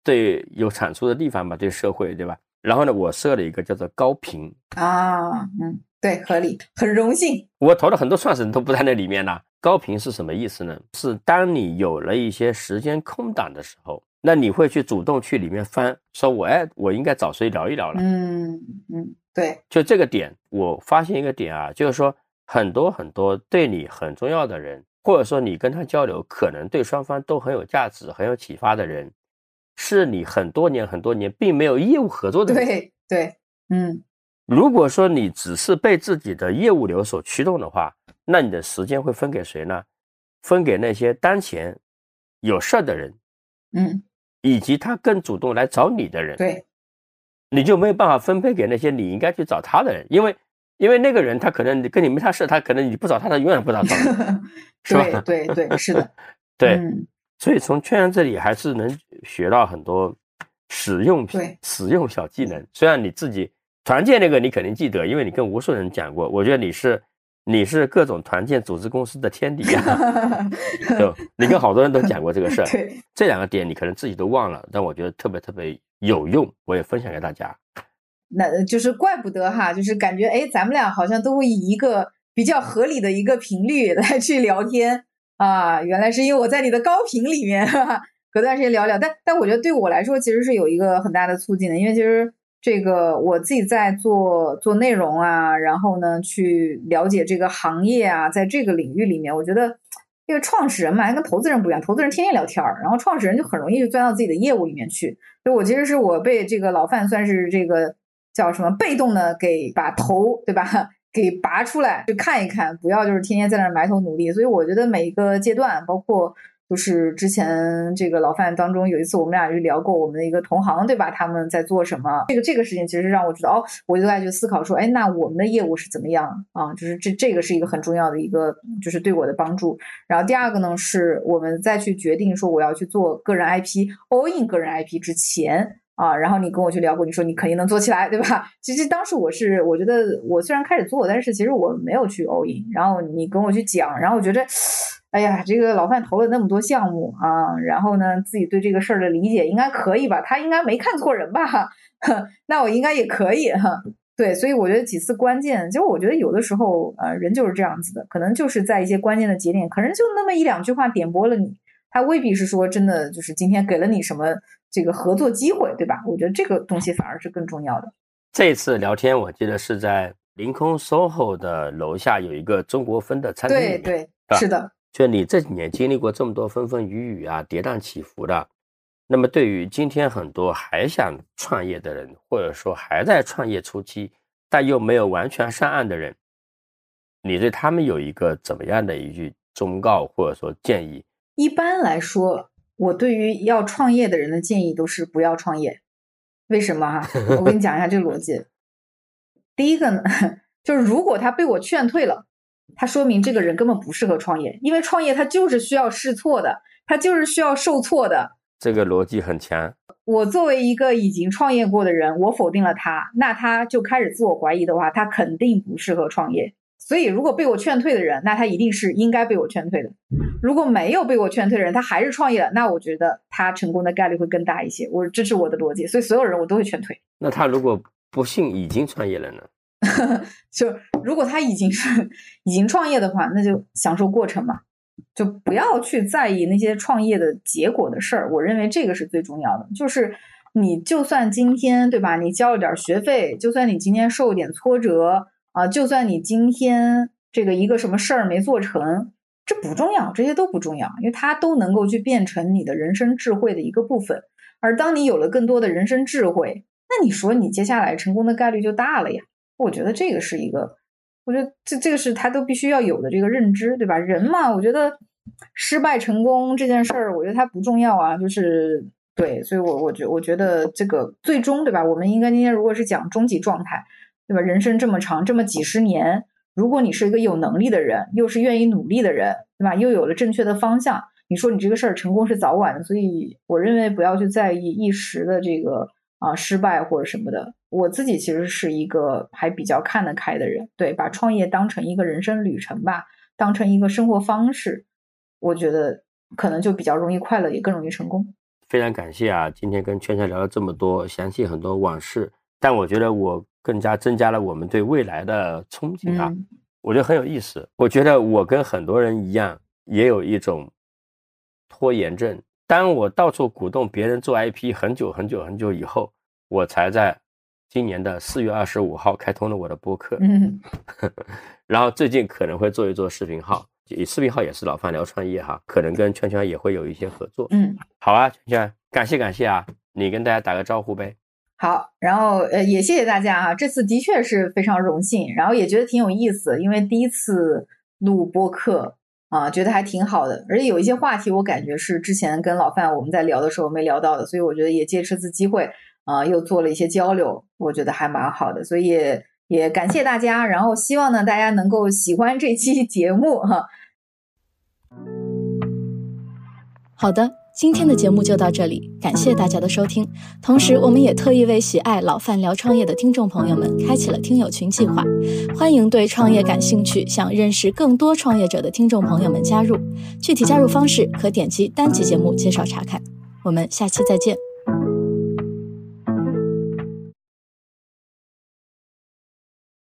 对有产出的地方吧，对社会，对吧？然后呢，我设了一个叫做高频啊，嗯，对，合理，很荣幸。我投的很多创始人都不在那里面呢。高频是什么意思呢？是当你有了一些时间空档的时候，那你会去主动去里面翻，说我哎，我应该找谁聊一聊了。嗯嗯，对，就这个点，我发现一个点啊，就是说很多很多对你很重要的人，或者说你跟他交流可能对双方都很有价值、很有启发的人。是你很多年很多年并没有业务合作的，对对，嗯，如果说你只是被自己的业务流所驱动的话，那你的时间会分给谁呢？分给那些当前有事儿的人，嗯，以及他更主动来找你的人，对，你就没有办法分配给那些你应该去找他的人，因为因为那个人他可能跟你没啥事，他可能你不找他，他永远不找你，是吧？对对是的，对。所以从圈圈这里还是能学到很多使用对使用小技能。虽然你自己团建那个你肯定记得，因为你跟无数人讲过。我觉得你是你是各种团建组织公司的天敌啊，就你跟好多人都讲过这个事儿。对，这两个点你可能自己都忘了，但我觉得特别特别有用，我也分享给大家。那就是怪不得哈，就是感觉哎，咱们俩好像都会以一个比较合理的一个频率来去聊天。啊，原来是因为我在你的高频里面，隔段时间聊聊。但但我觉得对我来说，其实是有一个很大的促进的，因为其实这个我自己在做做内容啊，然后呢去了解这个行业啊，在这个领域里面，我觉得因为创始人嘛，跟投资人不一样，投资人天天聊天儿，然后创始人就很容易就钻到自己的业务里面去。所以我其实是我被这个老范算是这个叫什么被动的给把头，对吧？给拔出来去看一看，不要就是天天在那埋头努力。所以我觉得每一个阶段，包括就是之前这个老范当中有一次我们俩就聊过我们的一个同行，对吧？他们在做什么？这个这个事情其实让我知道哦，我就在去思考说，哎，那我们的业务是怎么样啊？就是这这个是一个很重要的一个，就是对我的帮助。然后第二个呢，是我们再去决定说我要去做个人 IP，all in 个人 IP 之前。啊，然后你跟我去聊过，你说你肯定能做起来，对吧？其实当时我是，我觉得我虽然开始做，但是其实我没有去 all in。然后你跟我去讲，然后我觉得，哎呀，这个老范投了那么多项目啊，然后呢，自己对这个事儿的理解应该可以吧？他应该没看错人吧？那我应该也可以哈。对，所以我觉得几次关键，就我觉得有的时候，呃，人就是这样子的，可能就是在一些关键的节点，可能就那么一两句话点拨了你，他未必是说真的，就是今天给了你什么。这个合作机会，对吧？我觉得这个东西反而是更重要的。这次聊天，我记得是在凌空 SOHO 的楼下有一个中国风的餐厅。对对，是的。就你这几年经历过这么多风风雨雨啊，跌宕起伏的，那么对于今天很多还想创业的人，或者说还在创业初期但又没有完全上岸的人，你对他们有一个怎么样的一句忠告或者说建议？一般来说。我对于要创业的人的建议都是不要创业，为什么哈？我跟你讲一下这个逻辑。第一个呢，就是如果他被我劝退了，他说明这个人根本不适合创业，因为创业他就是需要试错的，他就是需要受挫的。这个逻辑很强。我作为一个已经创业过的人，我否定了他，那他就开始自我怀疑的话，他肯定不适合创业。所以，如果被我劝退的人，那他一定是应该被我劝退的。如果没有被我劝退的人，他还是创业了，那我觉得他成功的概率会更大一些。我这是我的逻辑，所以所有人我都会劝退。那他如果不幸已经创业了呢？就如果他已经是已经创业的话，那就享受过程嘛。就不要去在意那些创业的结果的事儿。我认为这个是最重要的。就是你就算今天对吧，你交了点学费，就算你今天受点挫折啊，就算你今天这个一个什么事儿没做成，这不重要，这些都不重要，因为它都能够去变成你的人生智慧的一个部分。而当你有了更多的人生智慧，那你说你接下来成功的概率就大了呀。我觉得这个是一个。我觉得这这个是他都必须要有的这个认知，对吧？人嘛，我觉得失败成功这件事儿，我觉得它不重要啊。就是对，所以我我觉我觉得这个最终，对吧？我们应该今天如果是讲终极状态，对吧？人生这么长，这么几十年，如果你是一个有能力的人，又是愿意努力的人，对吧？又有了正确的方向，你说你这个事儿成功是早晚的。所以我认为不要去在意一时的这个啊失败或者什么的。我自己其实是一个还比较看得开的人，对，把创业当成一个人生旅程吧，当成一个生活方式，我觉得可能就比较容易快乐，也更容易成功。非常感谢啊，今天跟圈圈聊了这么多，详细很多往事，但我觉得我更加增加了我们对未来的憧憬啊，我觉得很有意思。我觉得我跟很多人一样，也有一种拖延症。当我到处鼓动别人做 IP 很久很久很久以后，我才在。今年的四月二十五号开通了我的播客，嗯，然后最近可能会做一做视频号，视频号也是老范聊创业哈，可能跟圈圈也会有一些合作，嗯，好啊，圈圈，感谢感谢啊，你跟大家打个招呼呗。好，然后呃也谢谢大家啊，这次的确是非常荣幸，然后也觉得挺有意思，因为第一次录播客啊，觉得还挺好的，而且有一些话题我感觉是之前跟老范我们在聊的时候没聊到的，所以我觉得也借这次机会。啊，又做了一些交流，我觉得还蛮好的，所以也感谢大家，然后希望呢大家能够喜欢这期节目哈。好的，今天的节目就到这里，感谢大家的收听。同时，我们也特意为喜爱老范聊创业的听众朋友们开启了听友群计划，欢迎对创业感兴趣、想认识更多创业者的听众朋友们加入。具体加入方式可点击单集节目介绍查看。我们下期再见。